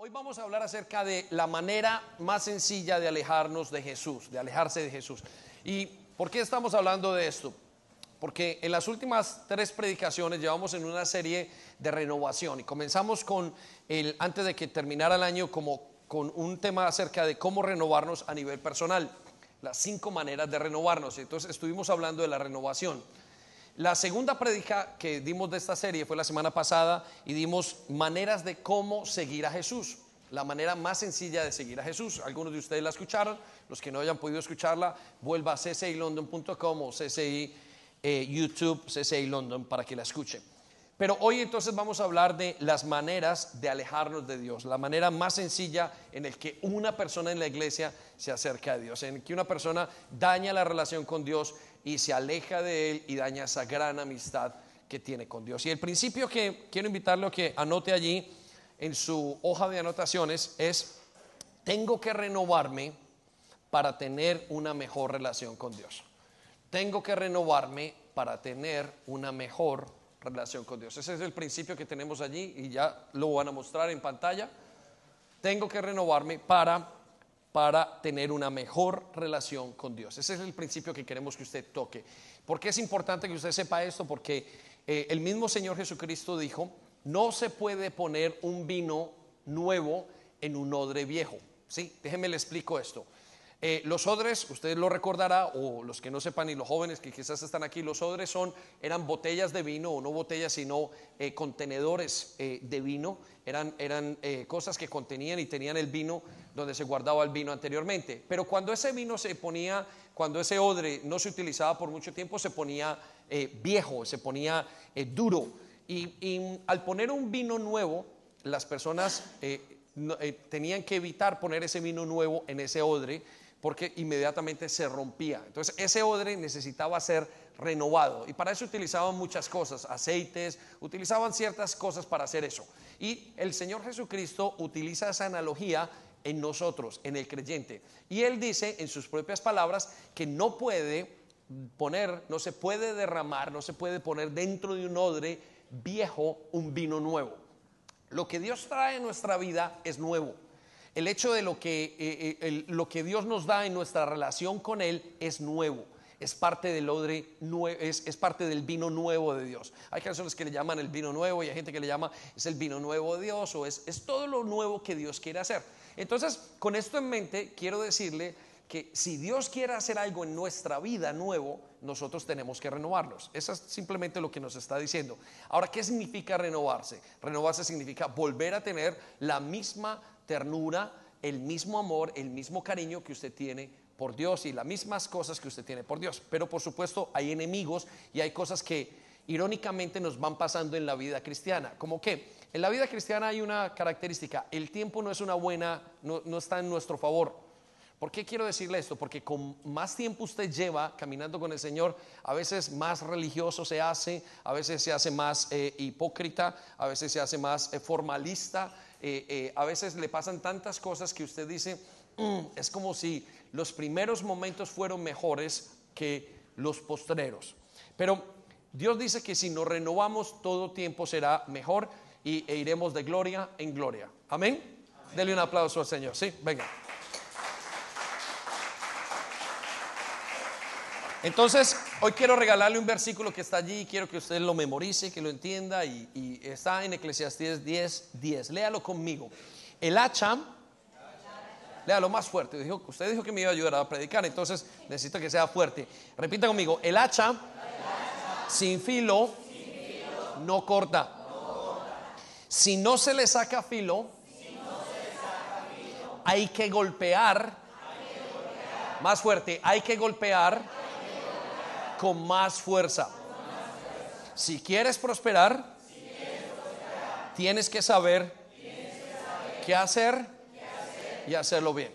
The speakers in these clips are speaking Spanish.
Hoy vamos a hablar acerca de la manera más sencilla de alejarnos de Jesús, de alejarse de Jesús. ¿Y por qué estamos hablando de esto? Porque en las últimas tres predicaciones llevamos en una serie de renovación y comenzamos con el, antes de que terminara el año, como con un tema acerca de cómo renovarnos a nivel personal, las cinco maneras de renovarnos. Entonces estuvimos hablando de la renovación. La segunda predica que dimos de esta serie fue la semana pasada y dimos maneras de cómo seguir a Jesús. La manera más sencilla de seguir a Jesús. Algunos de ustedes la escucharon, los que no hayan podido escucharla, vuelva a ccilondon.com o cci eh, YouTube, cci London para que la escuchen. Pero hoy entonces vamos a hablar de las maneras de alejarnos de Dios, la manera más sencilla en el que una persona en la iglesia se acerca a Dios, en que una persona daña la relación con Dios y se aleja de Él y daña esa gran amistad que tiene con Dios. Y el principio que quiero invitarle a que anote allí en su hoja de anotaciones es, tengo que renovarme para tener una mejor relación con Dios. Tengo que renovarme para tener una mejor relación con Dios. Ese es el principio que tenemos allí y ya lo van a mostrar en pantalla. Tengo que renovarme para para tener una mejor relación con Dios. Ese es el principio que queremos que usted toque. ¿Por qué es importante que usted sepa esto? Porque eh, el mismo Señor Jesucristo dijo, no se puede poner un vino nuevo en un odre viejo. ¿Sí? Déjenme le explico esto. Eh, los odres, usted lo recordará, o los que no sepan, y los jóvenes que quizás están aquí, los odres son, eran botellas de vino, o no botellas, sino eh, contenedores eh, de vino, eran, eran cosas que contenían y tenían el vino donde se guardaba el vino anteriormente. Pero cuando ese vino se ponía, cuando ese odre no se utilizaba por mucho tiempo, se ponía viejo, se ponía duro. y, al poner un vino nuevo, las personas tenían que evitar poner ese vino nuevo en ese odre porque inmediatamente se rompía. Entonces ese odre necesitaba ser renovado y para eso utilizaban muchas cosas, aceites, utilizaban ciertas cosas para hacer eso. Y el Señor Jesucristo utiliza esa analogía en nosotros, en el creyente. Y él dice en sus propias palabras que no puede poner, no se puede derramar, no se puede poner dentro de un odre viejo un vino nuevo. Lo que Dios trae en nuestra vida es nuevo el hecho de lo que, eh, eh, lo que Dios nos da en nuestra relación con Él es nuevo. Es parte del odre, es, es, parte del vino nuevo de Dios. Hay canciones que le llaman el vino nuevo y hay gente que le llama es el vino nuevo de Dios o es, es todo lo nuevo que Dios quiere hacer. Entonces, con esto en mente, quiero decirle que si Dios quiere hacer algo en nuestra vida nuevo, nosotros tenemos que renovarnos. Eso es simplemente lo que nos está diciendo. Ahora, ¿qué significa renovarse? Renovarse significa volver a tener la misma ternura, el mismo amor, el mismo cariño que usted tiene por Dios y las mismas cosas que usted tiene por Dios. Pero por supuesto hay enemigos y hay cosas que irónicamente nos van pasando en la vida cristiana. Como que en la vida cristiana hay una característica, el tiempo no es una buena, no, está en nuestro favor. ¿Por qué quiero decirle esto? Porque con más tiempo usted lleva caminando con el Señor, a veces más religioso se hace, a veces se hace más eh, hipócrita, a veces se hace más eh, formalista, eh, a veces le pasan tantas cosas que usted dice, mm, es como si los primeros momentos fueron mejores que los postreros. Pero Dios dice que si nos renovamos, todo tiempo será mejor y, e iremos de gloria en gloria. Amén. Amén. Dele un aplauso al Señor. Sí, venga. Entonces, hoy quiero regalarle un versículo que está allí, quiero que usted lo memorice, que lo entienda, y, está en Eclesiastés 10, 10. Léalo conmigo. El hacha, léalo más fuerte. usted dijo que me iba a ayudar a predicar, entonces necesito que sea fuerte. Repita conmigo, el hacha, sin, filo, no, corta. Si no se le saca filo, hay que golpear. Más fuerte, hay que golpear con más fuerza. Si quieres prosperar, tienes que saber qué hacer y hacerlo bien.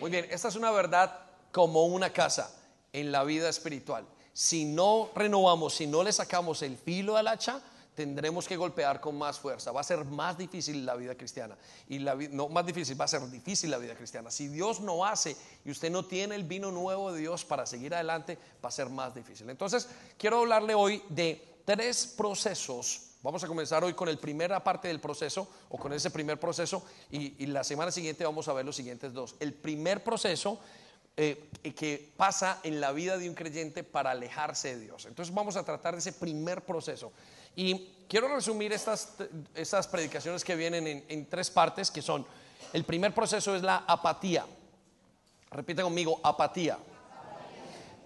Muy bien, esta es una verdad como una casa en la vida espiritual. Si no renovamos, si no le sacamos el filo al hacha, tendremos que golpear con más fuerza. Va a ser más difícil la vida cristiana. Y la, no más difícil, va a ser difícil la vida cristiana. Si Dios no hace y usted no tiene el vino nuevo de Dios para seguir adelante, va a ser más difícil. Entonces, quiero hablarle hoy de tres procesos Vamos a comenzar hoy con la primera parte del proceso o con ese primer proceso y, la semana siguiente vamos a ver los siguientes dos. El primer proceso eh, que pasa en la vida de un creyente para alejarse de Dios. Entonces vamos a tratar de ese primer proceso. Y quiero resumir estas, predicaciones que vienen en, en tres partes, que son, el primer proceso es la apatía. Repite conmigo, apatía.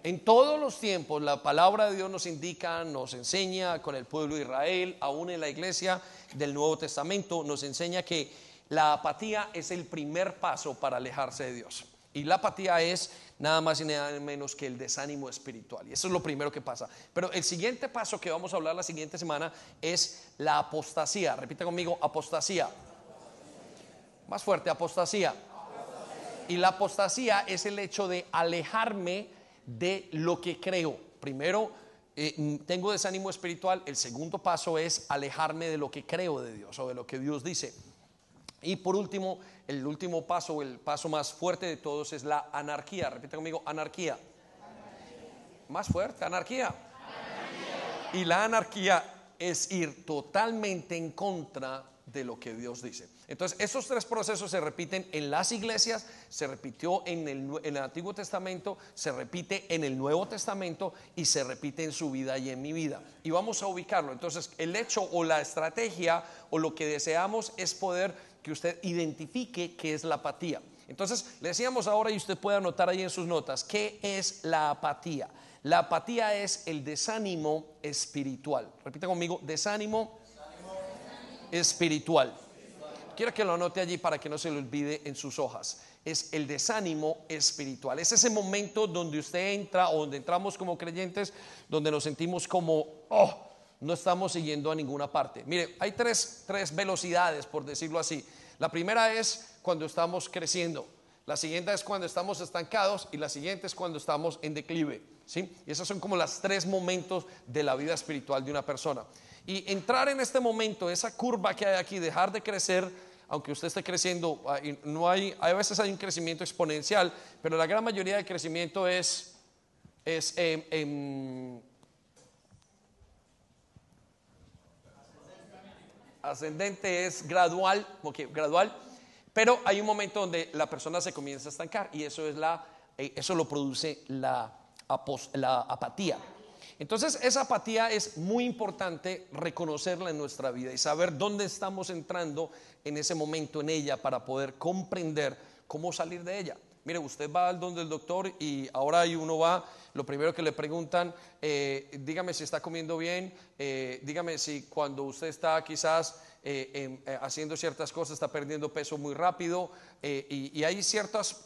En todos los tiempos la palabra de Dios nos indica, nos enseña con el pueblo de Israel, aún en la iglesia del Nuevo Testamento, nos enseña que la apatía es el primer paso para alejarse de Dios. Y la apatía es nada más y nada menos que el desánimo espiritual. Y eso es lo primero que pasa. Pero el siguiente paso que vamos a hablar la siguiente semana es la apostasía. Repita conmigo, apostasía. Más fuerte, apostasía. Y la apostasía es el hecho de alejarme de lo que creo. Primero, eh, tengo desánimo espiritual. El segundo paso es alejarme de lo que creo de Dios o de lo que Dios dice. Y por último, el último paso, el paso más fuerte de todos es la anarquía. Repite conmigo, anarquía. Más fuerte, anarquía. Y la anarquía es ir totalmente en contra de lo que Dios dice. Entonces, esos tres procesos se repiten en las iglesias, se repitió en el, Antiguo Testamento, se repite en el Nuevo Testamento y se repite en su vida y en mi vida. Y vamos a ubicarlo. Entonces, el hecho o la estrategia o lo que deseamos es poder que usted identifique qué es la apatía. Entonces, le decíamos ahora y usted puede anotar ahí en sus notas, ¿qué es la apatía? La apatía es el desánimo espiritual. Repita conmigo, desánimo espiritual. Quiero que lo anote allí para que no se lo olvide en sus hojas. Es el desánimo espiritual. Es ese momento donde usted entra o donde entramos como creyentes, donde nos sentimos como, oh, no estamos siguiendo a ninguna parte. Mire, hay tres, tres velocidades, por decirlo así. La primera es cuando estamos creciendo. La siguiente es cuando estamos estancados y la siguiente es cuando estamos en declive. ¿sí? Y esos son como los tres momentos de la vida espiritual de una persona. Y entrar en este momento, esa curva que hay aquí, dejar de crecer, aunque usted esté creciendo, no hay, a veces hay un crecimiento exponencial, pero la gran mayoría del crecimiento es, es ascendente, es gradual, gradual, pero hay un momento donde la persona se comienza a estancar y eso es la, eh, eso lo produce la, apatía. Entonces, esa apatía es muy importante reconocerla en nuestra vida y saber dónde estamos entrando en ese momento en ella para poder comprender cómo salir de ella. Mire, usted va al donde el doctor y ahora ahí uno va, lo primero que le preguntan, eh, dígame si está comiendo bien, eh, dígame si cuando usted está quizás eh, haciendo ciertas cosas está perdiendo peso muy rápido y, hay ciertas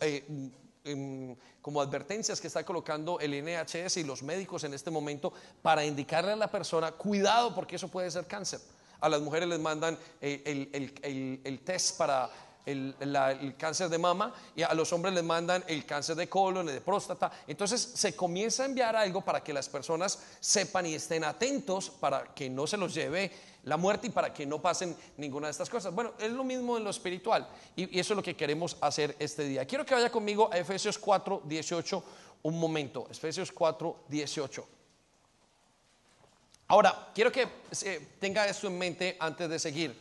como advertencias que está colocando el NHS y los médicos en este momento para indicarle a la persona, cuidado porque eso puede ser cáncer. A las mujeres les mandan el, test para el, cáncer de mama y a los hombres les mandan el cáncer de colon, de próstata. Entonces se comienza a enviar algo para que las personas sepan y estén atentos para que no se los lleve la muerte y para que no pasen ninguna de estas cosas. Bueno, es lo mismo en lo espiritual y, eso es lo que queremos hacer este día. Quiero que vaya conmigo a Efesios 4, 18 un momento. Efesios 4, 18. Ahora, quiero que tenga esto en mente antes de seguir.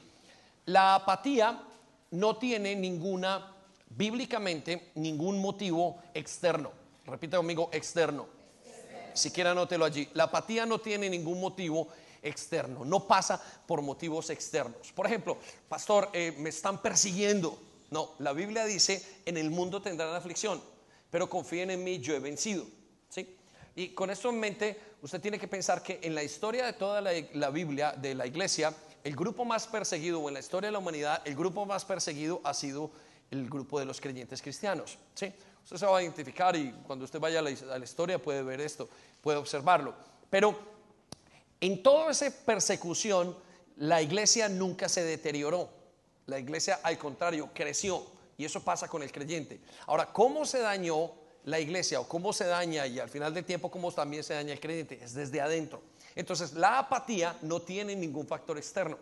La apatía no tiene ninguna, bíblicamente, ningún motivo externo. Repita conmigo, externo. Si quiere anótelo allí. La apatía no tiene ningún motivo externo, no pasa por motivos externos. Por ejemplo, pastor, eh, me están persiguiendo. No, la Biblia dice, en el mundo tendrán aflicción, pero confíen en mí, yo he vencido. ¿Sí? Y con esto en mente, usted tiene que pensar que en la historia de toda la, Biblia, de la iglesia, el grupo más perseguido, en la historia de la humanidad, el grupo más perseguido ha sido el grupo de los creyentes cristianos. ¿sí? Usted se va a identificar y cuando usted vaya a la, a la historia puede ver esto, puede observarlo. Pero en toda esa persecución, la iglesia nunca se deterioró. La iglesia, al contrario, creció. Y eso pasa con el creyente. Ahora, ¿cómo se dañó la iglesia o cómo se daña y al final del tiempo cómo también se daña el creyente? Es desde adentro. Entonces, la apatía no tiene ningún factor externo.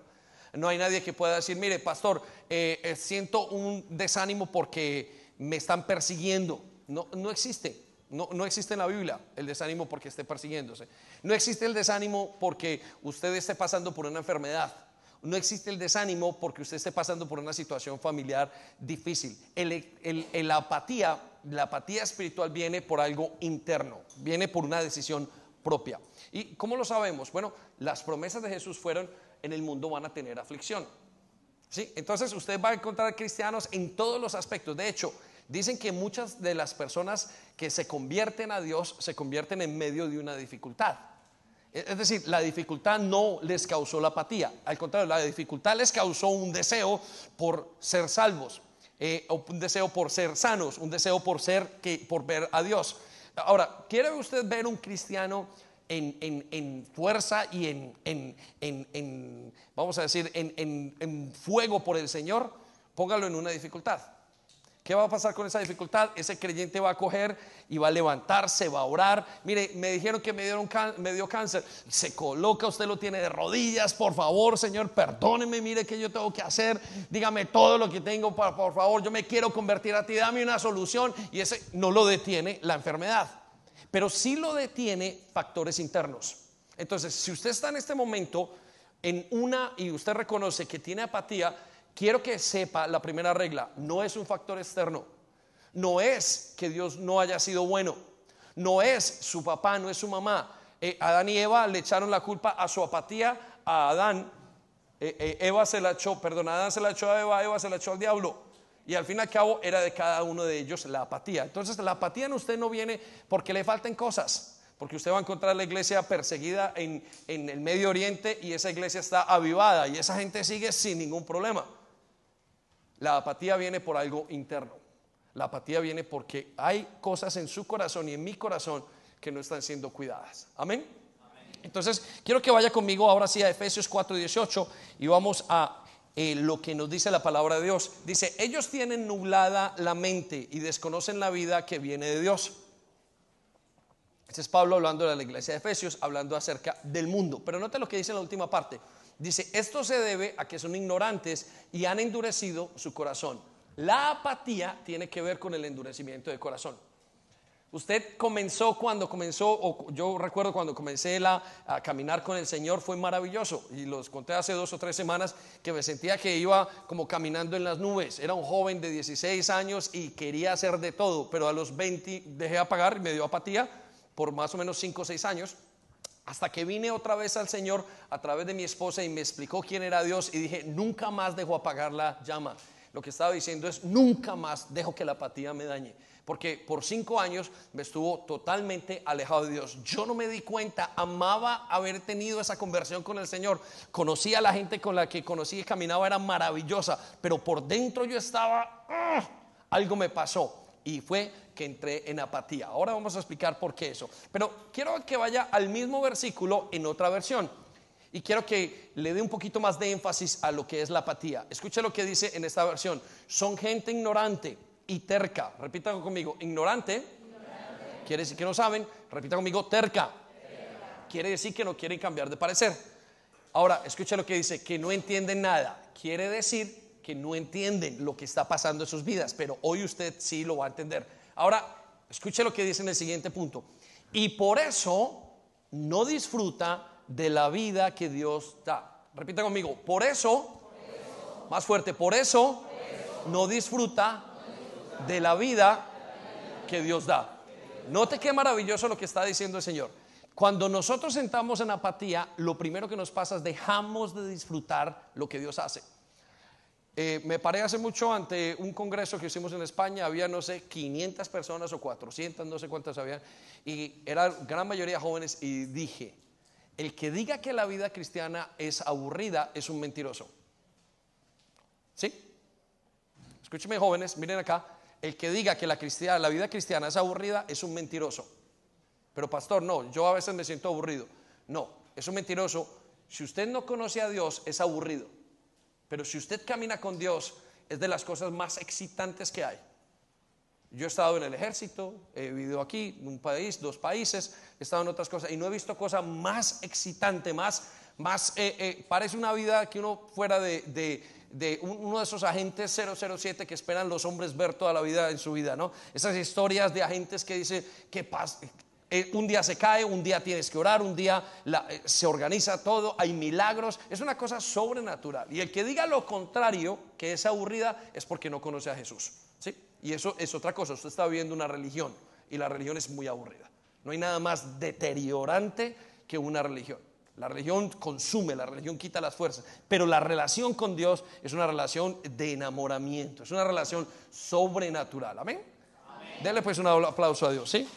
No hay nadie que pueda decir, mire, pastor, eh, eh, siento un desánimo porque me están persiguiendo. No, no existe. No, no existe en la Biblia el desánimo porque esté persiguiéndose. No existe el desánimo porque usted esté pasando por una enfermedad. No existe el desánimo porque usted esté pasando por una situación familiar difícil. El, la apatía, la apatía espiritual viene por algo interno, viene por una decisión propia. ¿Y cómo lo sabemos? Bueno, las promesas de Jesús fueron, en el mundo van a tener aflicción. ¿Sí? Entonces usted va a encontrar cristianos en todos los aspectos. De hecho, dicen que muchas de las personas que se convierten a Dios se convierten en medio de una dificultad. Es decir, la dificultad no les causó la apatía, al contrario, la dificultad les causó un deseo por ser salvos, eh, un deseo por ser sanos, un deseo por ser que por ver a Dios. Ahora, ¿quiere usted ver un cristiano en, fuerza y en, vamos a decir, en fuego por el Señor? Póngalo en una dificultad. ¿Qué va a pasar con esa dificultad? Ese creyente va a coger y va a levantarse, va a orar. Mire, me dijeron que me, dio cáncer. Se coloca, usted lo tiene de rodillas. Por favor, Señor, perdóneme. Mire que yo tengo que hacer. Dígame todo lo que tengo. Por, por favor, yo me quiero convertir a ti. Dame una solución. Y ese no lo detiene la enfermedad. Pero sí lo detiene factores internos. Entonces, si usted está en este momento en una y usted reconoce que tiene apatía, quiero que sepa la primera regla, no es un factor externo, no es que Dios no haya sido bueno, no es su papá, no es su mamá. Eh, Adán y Eva le echaron la culpa a su apatía a Adán. Eh, eh, Eva se la echó, perdón, Adán se la echó a Eva, Eva se la echó al diablo. Y al fin y al cabo era de cada uno de ellos la apatía. Entonces la apatía en usted no viene porque le falten cosas, porque usted va a encontrar la iglesia perseguida en, en el Medio Oriente y esa iglesia está avivada y esa gente sigue sin ningún problema. La apatía viene por algo interno. La apatía viene porque hay cosas en su corazón y en mi corazón que no están siendo cuidadas. Amén. Entonces, quiero que vaya conmigo ahora sí a Efesios 4:18 y vamos a eh, lo que nos dice la palabra de Dios. Dice, ellos tienen nublada la mente y desconocen la vida que viene de Dios. Este es Pablo hablando de la iglesia de Efesios, hablando acerca del mundo. Pero note lo que dice en la última parte. Dice, esto se debe a que son ignorantes y han endurecido su corazón. La apatía tiene que ver con el endurecimiento de corazón. Usted comenzó cuando comenzó, o yo recuerdo cuando comencé a caminar con el Señor, fue maravilloso. Y los conté hace dos o tres semanas que me sentía que iba como caminando en las nubes. Era un joven de 16 años y quería hacer de todo, pero a los 20 dejé apagar y me dio apatía por más o menos 5 o 6 años. Hasta que vine otra vez al Señor a través de mi esposa y me explicó quién era Dios y dije, nunca más dejo apagar la llama. Lo que estaba diciendo es, nunca más dejo que la apatía me dañe. Porque por cinco años me estuvo totalmente alejado de Dios. Yo no me di cuenta, amaba haber tenido esa conversión con el Señor. Conocía a la gente con la que conocí y caminaba, era maravillosa. Pero por dentro yo estaba, ¡ah! algo me pasó. Y fue que entré en apatía. Ahora vamos a explicar por qué eso. Pero quiero que vaya al mismo versículo en otra versión. Y quiero que le dé un poquito más de énfasis a lo que es la apatía. Escuche lo que dice en esta versión. Son gente ignorante y terca. Repita conmigo. Ignorante. Quiere decir que no saben. Repita conmigo. Terca. Quiere decir que no quieren cambiar de parecer. Ahora, escuche lo que dice. Que no entienden nada. Quiere decir que no entienden lo que está pasando en sus vidas. Pero hoy usted sí lo va a entender. Ahora, escuche lo que dice en el siguiente punto. Y por eso no disfruta de la vida que Dios da. Repita conmigo, por eso, más fuerte, por eso, no disfruta de la vida que Dios da. Note qué maravilloso lo que está diciendo el Señor. Cuando nosotros sentamos en apatía, lo primero que nos pasa es dejamos de disfrutar lo que Dios hace. Eh, me paré hace mucho ante un congreso que hicimos en España, había no sé 500 personas o 400, no sé cuántas había, y era gran mayoría jóvenes y dije, el que diga que la vida cristiana es aburrida es un mentiroso. ¿Sí? Escúcheme jóvenes, miren acá, el que diga que la, la vida cristiana es aburrida es un mentiroso. Pero pastor, no, yo a veces me siento aburrido. No, es un mentiroso. Si usted no conoce a Dios, es aburrido. Pero si usted camina con Dios, es de las cosas más excitantes que hay. Yo he estado en el ejército, he vivido aquí, un país, dos países, he estado en otras cosas y no he visto cosa más excitante, más, más, eh, eh, parece una vida que uno fuera de, de uno de esos agentes 007 que esperan los hombres ver toda la vida en su vida, ¿no? Esas historias de agentes que dicen que pasa, eh, un día se cae, un día tienes que orar, un día eh, se organiza todo, hay milagros, es una cosa sobrenatural. Y el que diga lo contrario, que es aburrida, es porque no conoce a Jesús. ¿sí? Y eso es otra cosa, usted está viviendo una religión y la religión es muy aburrida. No hay nada más deteriorante que una religión. La religión consume, la religión quita las fuerzas, pero la relación con Dios es una relación de enamoramiento, es una relación sobrenatural. Amén. Amén. Dele pues un aplauso a Dios, ¿sí?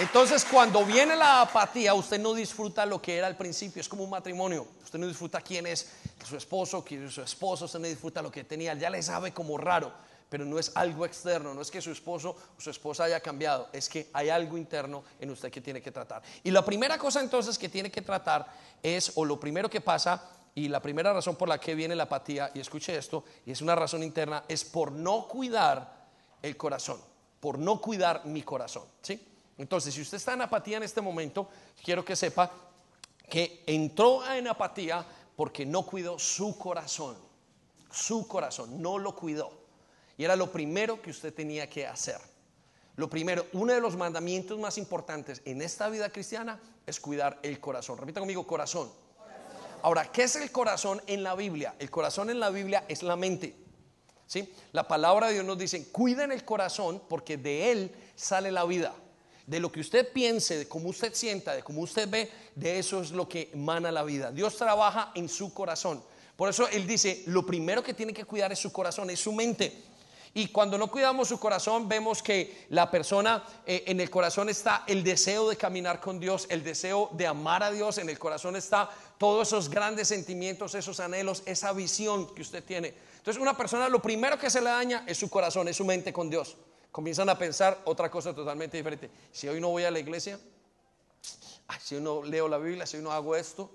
Entonces, cuando viene la apatía, usted no disfruta lo que era al principio. Es como un matrimonio. Usted no disfruta quién es su esposo, quién es su esposo. Usted no disfruta lo que tenía. Ya le sabe como raro, pero no es algo externo. No es que su esposo o su esposa haya cambiado. Es que hay algo interno en usted que tiene que tratar. Y la primera cosa entonces que tiene que tratar es, o lo primero que pasa, y la primera razón por la que viene la apatía, y escuche esto, y es una razón interna, es por no cuidar el corazón. Por no cuidar mi corazón. ¿Sí? Entonces, si usted está en apatía en este momento, quiero que sepa que entró en apatía porque no cuidó su corazón. Su corazón, no lo cuidó. Y era lo primero que usted tenía que hacer. Lo primero, uno de los mandamientos más importantes en esta vida cristiana es cuidar el corazón. Repita conmigo, corazón. Ahora, ¿qué es el corazón en la Biblia? El corazón en la Biblia es la mente. ¿sí? La palabra de Dios nos dice, cuiden el corazón porque de él sale la vida de lo que usted piense, de cómo usted sienta, de cómo usted ve, de eso es lo que emana la vida. Dios trabaja en su corazón. Por eso Él dice, lo primero que tiene que cuidar es su corazón, es su mente. Y cuando no cuidamos su corazón, vemos que la persona, eh, en el corazón está el deseo de caminar con Dios, el deseo de amar a Dios, en el corazón está todos esos grandes sentimientos, esos anhelos, esa visión que usted tiene. Entonces una persona lo primero que se le daña es su corazón, es su mente con Dios comienzan a pensar otra cosa totalmente diferente. Si hoy no voy a la iglesia, si hoy no leo la Biblia, si hoy no hago esto,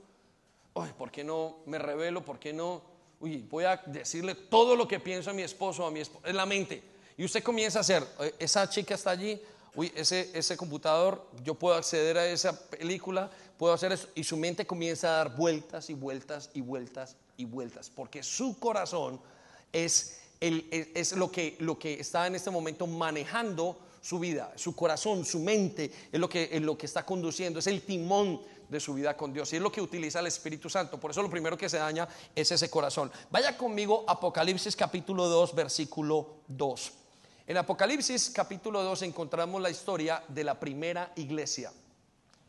¿por qué no me revelo? ¿Por qué no? Voy a decirle todo lo que pienso a mi esposo, a mi esposa, en la mente. Y usted comienza a hacer, esa chica está allí, uy, ese, ese computador, yo puedo acceder a esa película, puedo hacer eso. Y su mente comienza a dar vueltas y vueltas y vueltas y vueltas, porque su corazón es es lo que, lo que está en este momento manejando su vida, su corazón, su mente, es lo, que, es lo que está conduciendo, es el timón de su vida con Dios y es lo que utiliza el Espíritu Santo. Por eso lo primero que se daña es ese corazón. Vaya conmigo Apocalipsis capítulo 2, versículo 2. En Apocalipsis capítulo 2 encontramos la historia de la primera iglesia.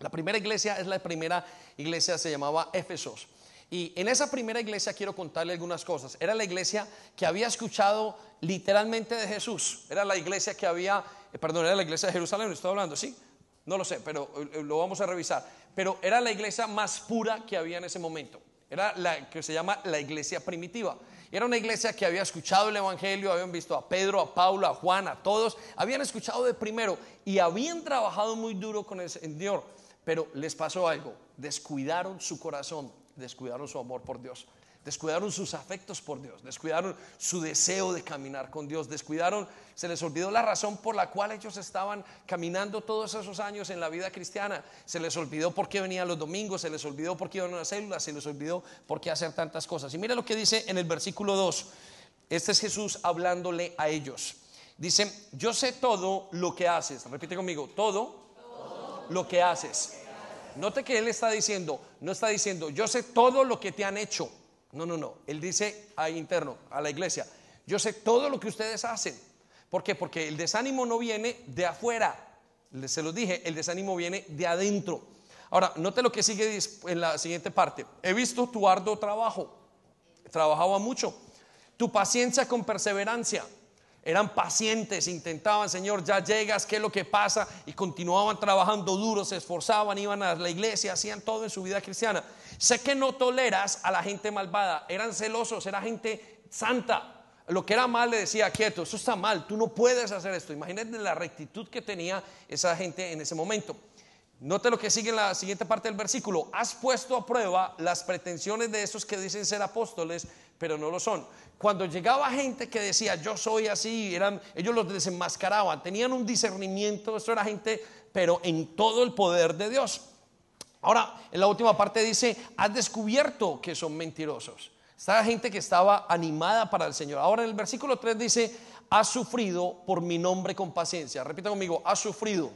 La primera iglesia es la primera iglesia, se llamaba Éfesos. Y en esa primera iglesia quiero contarle algunas cosas. Era la iglesia que había escuchado literalmente de Jesús. Era la iglesia que había, eh, perdón, era la iglesia de Jerusalén, estoy hablando, ¿sí? No lo sé, pero eh, lo vamos a revisar. Pero era la iglesia más pura que había en ese momento. Era la que se llama la iglesia primitiva. Era una iglesia que había escuchado el Evangelio, habían visto a Pedro, a Paulo, a Juan, a todos. Habían escuchado de primero y habían trabajado muy duro con el Señor. Pero les pasó algo, descuidaron su corazón descuidaron su amor por Dios, descuidaron sus afectos por Dios, descuidaron su deseo de caminar con Dios, descuidaron, se les olvidó la razón por la cual ellos estaban caminando todos esos años en la vida cristiana, se les olvidó por qué venían los domingos, se les olvidó por qué iban a las células, se les olvidó por qué hacer tantas cosas. Y mira lo que dice en el versículo 2, este es Jesús hablándole a ellos. Dice, yo sé todo lo que haces, repite conmigo, todo, todo. lo que haces Note que él está diciendo, no está diciendo, yo sé todo lo que te han hecho. No, no, no. Él dice a interno, a la iglesia, yo sé todo lo que ustedes hacen. ¿Por qué? Porque el desánimo no viene de afuera. Se los dije, el desánimo viene de adentro. Ahora, note lo que sigue en la siguiente parte. He visto tu arduo trabajo. Trabajaba mucho. Tu paciencia con perseverancia eran pacientes, intentaban, Señor, ya llegas, ¿qué es lo que pasa? Y continuaban trabajando duro, se esforzaban, iban a la iglesia, hacían todo en su vida cristiana. Sé que no toleras a la gente malvada, eran celosos, era gente santa. Lo que era mal le decía, quieto, eso está mal, tú no puedes hacer esto. Imagínate la rectitud que tenía esa gente en ese momento. Note lo que sigue en la siguiente parte del versículo. Has puesto a prueba las pretensiones de esos que dicen ser apóstoles, pero no lo son. Cuando llegaba gente que decía, yo soy así, eran, ellos los desenmascaraban, tenían un discernimiento, esto era gente, pero en todo el poder de Dios. Ahora, en la última parte dice, has descubierto que son mentirosos. Esta gente que estaba animada para el Señor. Ahora en el versículo 3 dice, has sufrido por mi nombre con paciencia. Repita conmigo, has sufrido.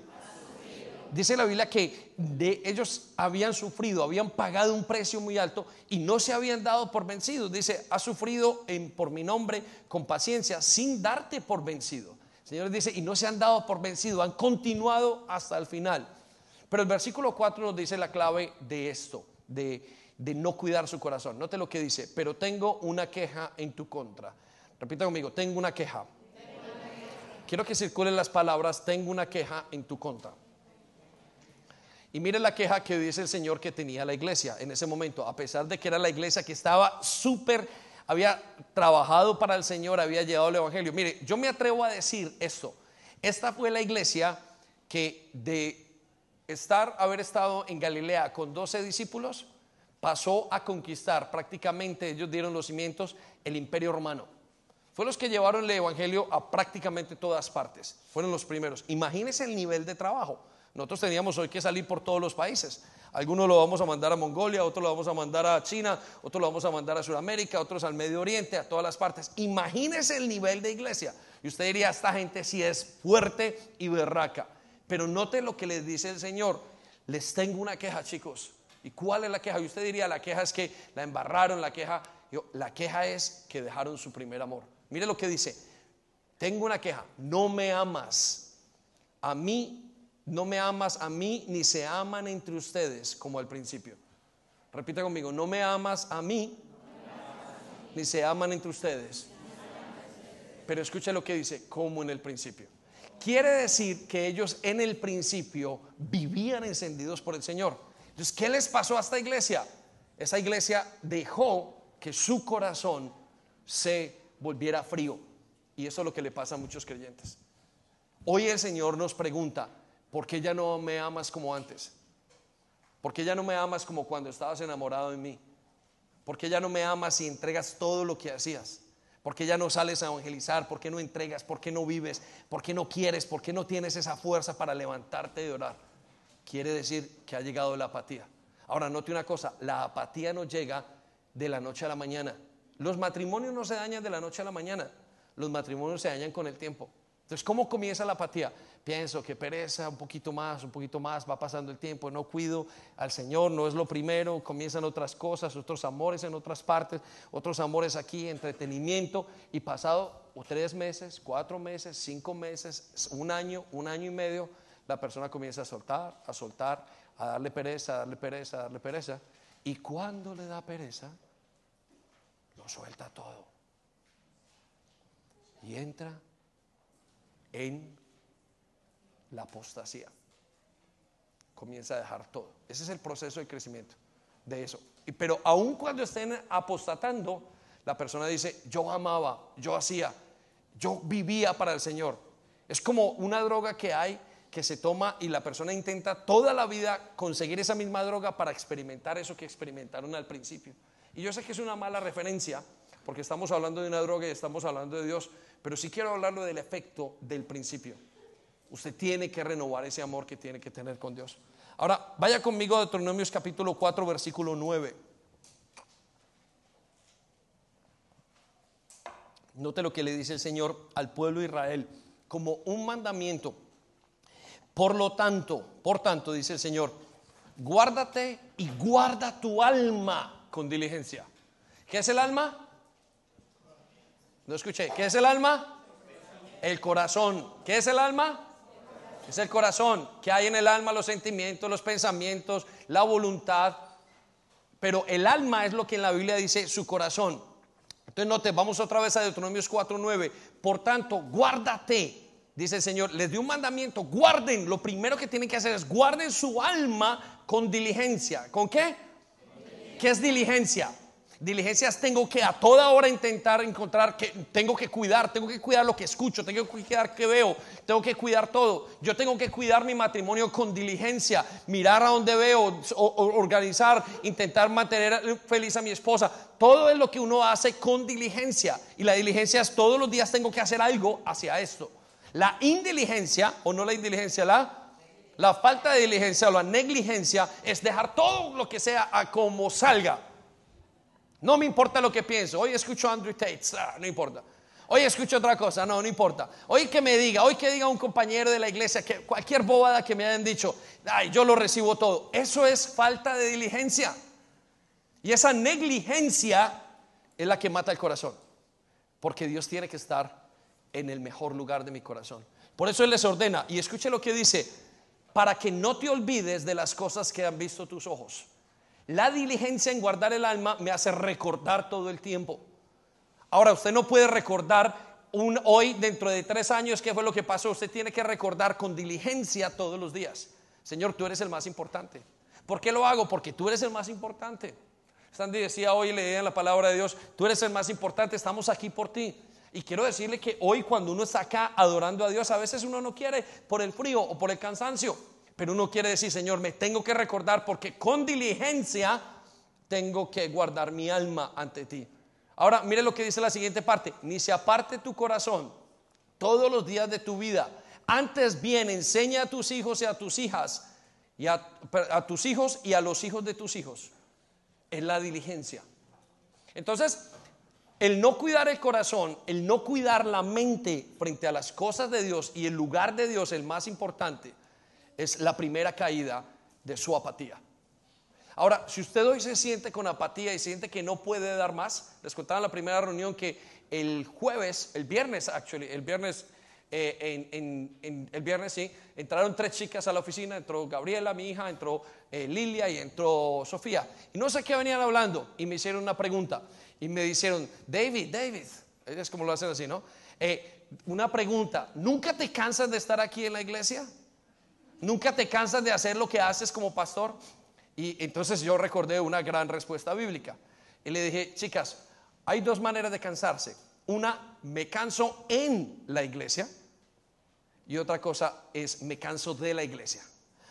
Dice la Biblia que de ellos habían sufrido, habían pagado un precio muy alto y no se habían dado por vencidos. Dice, has sufrido por mi nombre con paciencia sin darte por vencido. El Señor dice, y no se han dado por vencido, han continuado hasta el final. Pero el versículo 4 nos dice la clave de esto, de, no cuidar su corazón. Note lo que dice, pero tengo una queja en tu contra. Repita conmigo, tengo una queja. Quiero que circulen las palabras, tengo una queja en tu contra. Y mire la queja que dice el Señor que tenía la iglesia en ese momento, a pesar de que era la iglesia que estaba súper, había trabajado para el Señor, había llevado el Evangelio. Mire, yo me atrevo a decir esto. Esta fue la iglesia que de estar, haber estado en Galilea con 12 discípulos, pasó a conquistar prácticamente, ellos dieron los cimientos, el imperio romano. Fue los que llevaron el Evangelio a prácticamente todas partes. Fueron los primeros. Imagínense el nivel de trabajo. Nosotros teníamos hoy que salir por todos los países. Algunos lo vamos a mandar a Mongolia, otros lo vamos a mandar a China, otros lo vamos a mandar a Sudamérica, otros al Medio Oriente, a todas las partes. Imagínense el nivel de iglesia. Y usted diría, esta gente sí es fuerte y berraca. Pero note lo que les dice el Señor. Les tengo una queja, chicos. ¿Y cuál es la queja? Y usted diría, la queja es que la embarraron, la queja. la queja es que dejaron su primer amor. Mire lo que dice. Tengo una queja. No me amas. A mí, no me amas a mí, ni se aman entre ustedes como al principio. Repita conmigo. No me amas a mí, ni se aman entre ustedes. Pero escucha lo que dice, como en el principio. Quiere decir que ellos en el principio vivían encendidos por el Señor. Entonces, ¿qué les pasó a esta iglesia? Esa iglesia dejó que su corazón se volviera frío. Y eso es lo que le pasa a muchos creyentes. Hoy el Señor nos pregunta, ¿por qué ya no me amas como antes? ¿Por qué ya no me amas como cuando estabas enamorado de mí? ¿Por qué ya no me amas y entregas todo lo que hacías? ¿Por qué ya no sales a evangelizar? ¿Por qué no entregas? ¿Por qué no vives? ¿Por qué no quieres? ¿Por qué no tienes esa fuerza para levantarte y orar? Quiere decir que ha llegado la apatía. Ahora, note una cosa, la apatía no llega de la noche a la mañana. Los matrimonios no se dañan de la noche a la mañana, los matrimonios se dañan con el tiempo. Entonces, ¿cómo comienza la apatía? Pienso que pereza, un poquito más, un poquito más, va pasando el tiempo, no cuido al Señor, no es lo primero, comienzan otras cosas, otros amores en otras partes, otros amores aquí, entretenimiento, y pasado tres meses, cuatro meses, cinco meses, un año, un año y medio, la persona comienza a soltar, a soltar, a darle pereza, a darle pereza, a darle pereza, y cuando le da pereza, lo suelta todo. Y entra en la apostasía. Comienza a dejar todo. Ese es el proceso de crecimiento de eso. Pero aun cuando estén apostatando, la persona dice, yo amaba, yo hacía, yo vivía para el Señor. Es como una droga que hay que se toma y la persona intenta toda la vida conseguir esa misma droga para experimentar eso que experimentaron al principio. Y yo sé que es una mala referencia, porque estamos hablando de una droga y estamos hablando de Dios, pero sí quiero hablarlo del efecto del principio. Usted tiene que renovar ese amor que tiene que tener con Dios. Ahora, vaya conmigo a Deuteronomios capítulo 4, versículo 9. Note lo que le dice el Señor al pueblo de Israel como un mandamiento. Por lo tanto, por tanto, dice el Señor, guárdate y guarda tu alma con diligencia. ¿Qué es el alma? No escuché. ¿Qué es el alma? El corazón. ¿Qué es el alma? Es el corazón. ¿Qué hay en el alma? Los sentimientos, los pensamientos, la voluntad. Pero el alma es lo que en la Biblia dice su corazón. Entonces note, vamos otra vez a Deuteronomios 4:9. Por tanto, guárdate, dice el Señor. Les dio un mandamiento, guarden. Lo primero que tienen que hacer es guarden su alma con diligencia. ¿Con qué? ¿Qué es diligencia? Diligencias tengo que a toda hora intentar encontrar que tengo que cuidar, tengo que cuidar lo que escucho, tengo que cuidar que veo, tengo que cuidar todo. Yo tengo que cuidar mi matrimonio con diligencia, mirar a donde veo, organizar, intentar mantener feliz a mi esposa. Todo es lo que uno hace con diligencia y la diligencia es todos los días tengo que hacer algo hacia esto. La indiligencia o no la indiligencia, la La falta de diligencia o la negligencia es dejar todo lo que sea a como salga. No me importa lo que pienso. Hoy escucho Andrew Tate, ah, no importa. Hoy escucho otra cosa, no, no importa. Hoy que me diga, hoy que diga un compañero de la iglesia que cualquier bobada que me hayan dicho, ay, yo lo recibo todo. Eso es falta de diligencia. Y esa negligencia es la que mata el corazón. Porque Dios tiene que estar en el mejor lugar de mi corazón. Por eso Él les ordena, y escuche lo que dice, para que no te olvides de las cosas que han visto tus ojos. La diligencia en guardar el alma me hace recordar todo el tiempo. Ahora, usted no puede recordar un hoy dentro de tres años qué fue lo que pasó. Usted tiene que recordar con diligencia todos los días. Señor, tú eres el más importante. ¿Por qué lo hago? Porque tú eres el más importante. Sandy decía hoy, leía en la palabra de Dios, tú eres el más importante, estamos aquí por ti. Y quiero decirle que hoy cuando uno está acá adorando a Dios, a veces uno no quiere por el frío o por el cansancio, pero uno quiere decir, Señor, me tengo que recordar porque con diligencia tengo que guardar mi alma ante ti. Ahora, mire lo que dice la siguiente parte, ni se aparte tu corazón todos los días de tu vida. Antes bien, enseña a tus hijos y a tus hijas, y a, a tus hijos y a los hijos de tus hijos. Es la diligencia. Entonces, el no cuidar el corazón, el no cuidar la mente frente a las cosas de Dios y el lugar de Dios, el más importante, es la primera caída de su apatía. Ahora, si usted hoy se siente con apatía y siente que no puede dar más, les contaba en la primera reunión que el jueves, el viernes, actually, el viernes, eh, en, el viernes sí, entraron tres chicas a la oficina, entró Gabriela, mi hija, entró eh, Lilia y entró Sofía. Y no sé qué venían hablando y me hicieron una pregunta y me dijeron, David, David, es como lo hacen así, ¿no? Eh, una pregunta, ¿nunca te cansas de estar aquí en la iglesia? ¿Nunca te cansas de hacer lo que haces como pastor? Y entonces yo recordé una gran respuesta bíblica. Y le dije, chicas, hay dos maneras de cansarse. Una, me canso en la iglesia. Y otra cosa es, me canso de la iglesia.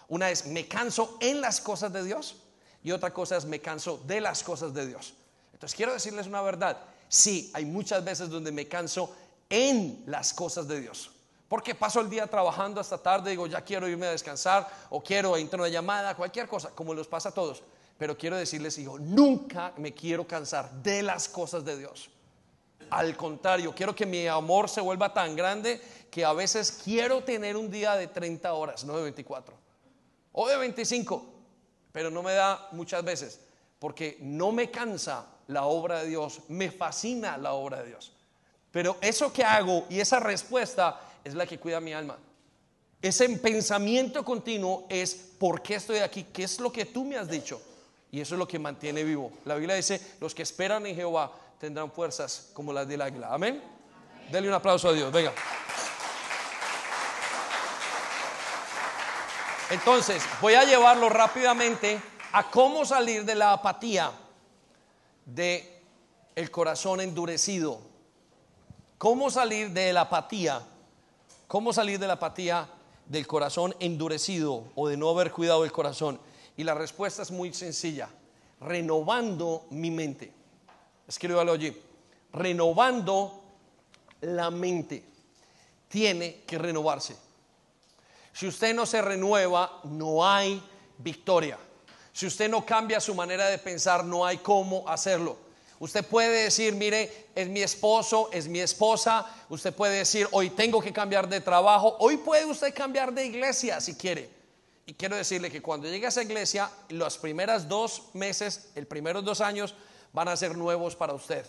Una es, me canso en las cosas de Dios. Y otra cosa es, me canso de las cosas de Dios. Entonces quiero decirles una verdad. Sí, hay muchas veces donde me canso en las cosas de Dios. Porque paso el día trabajando hasta tarde, digo, ya quiero irme a descansar o quiero entrar una llamada, cualquier cosa, como los pasa a todos. Pero quiero decirles, hijo, nunca me quiero cansar de las cosas de Dios. Al contrario, quiero que mi amor se vuelva tan grande que a veces quiero tener un día de 30 horas, no de 24, o de 25, pero no me da muchas veces, porque no me cansa la obra de Dios, me fascina la obra de Dios. Pero eso que hago y esa respuesta es la que cuida mi alma. Ese pensamiento continuo es ¿por qué estoy aquí? ¿Qué es lo que tú me has dicho? Y eso es lo que mantiene vivo. La Biblia dice, los que esperan en Jehová tendrán fuerzas como las del águila. Amén. Dele un aplauso a Dios. Venga. Entonces, voy a llevarlo rápidamente a cómo salir de la apatía de el corazón endurecido. ¿Cómo salir de la apatía? ¿Cómo salir de la apatía del corazón endurecido o de no haber cuidado el corazón? Y la respuesta es muy sencilla. Renovando mi mente. Escríbalo allí. Renovando la mente. Tiene que renovarse. Si usted no se renueva, no hay victoria. Si usted no cambia su manera de pensar, no hay cómo hacerlo. Usted puede decir, mire, es mi esposo, es mi esposa. Usted puede decir, hoy tengo que cambiar de trabajo. Hoy puede usted cambiar de iglesia si quiere. Y quiero decirle que cuando llegue a esa iglesia, los primeros dos meses, el primeros dos años, van a ser nuevos para usted.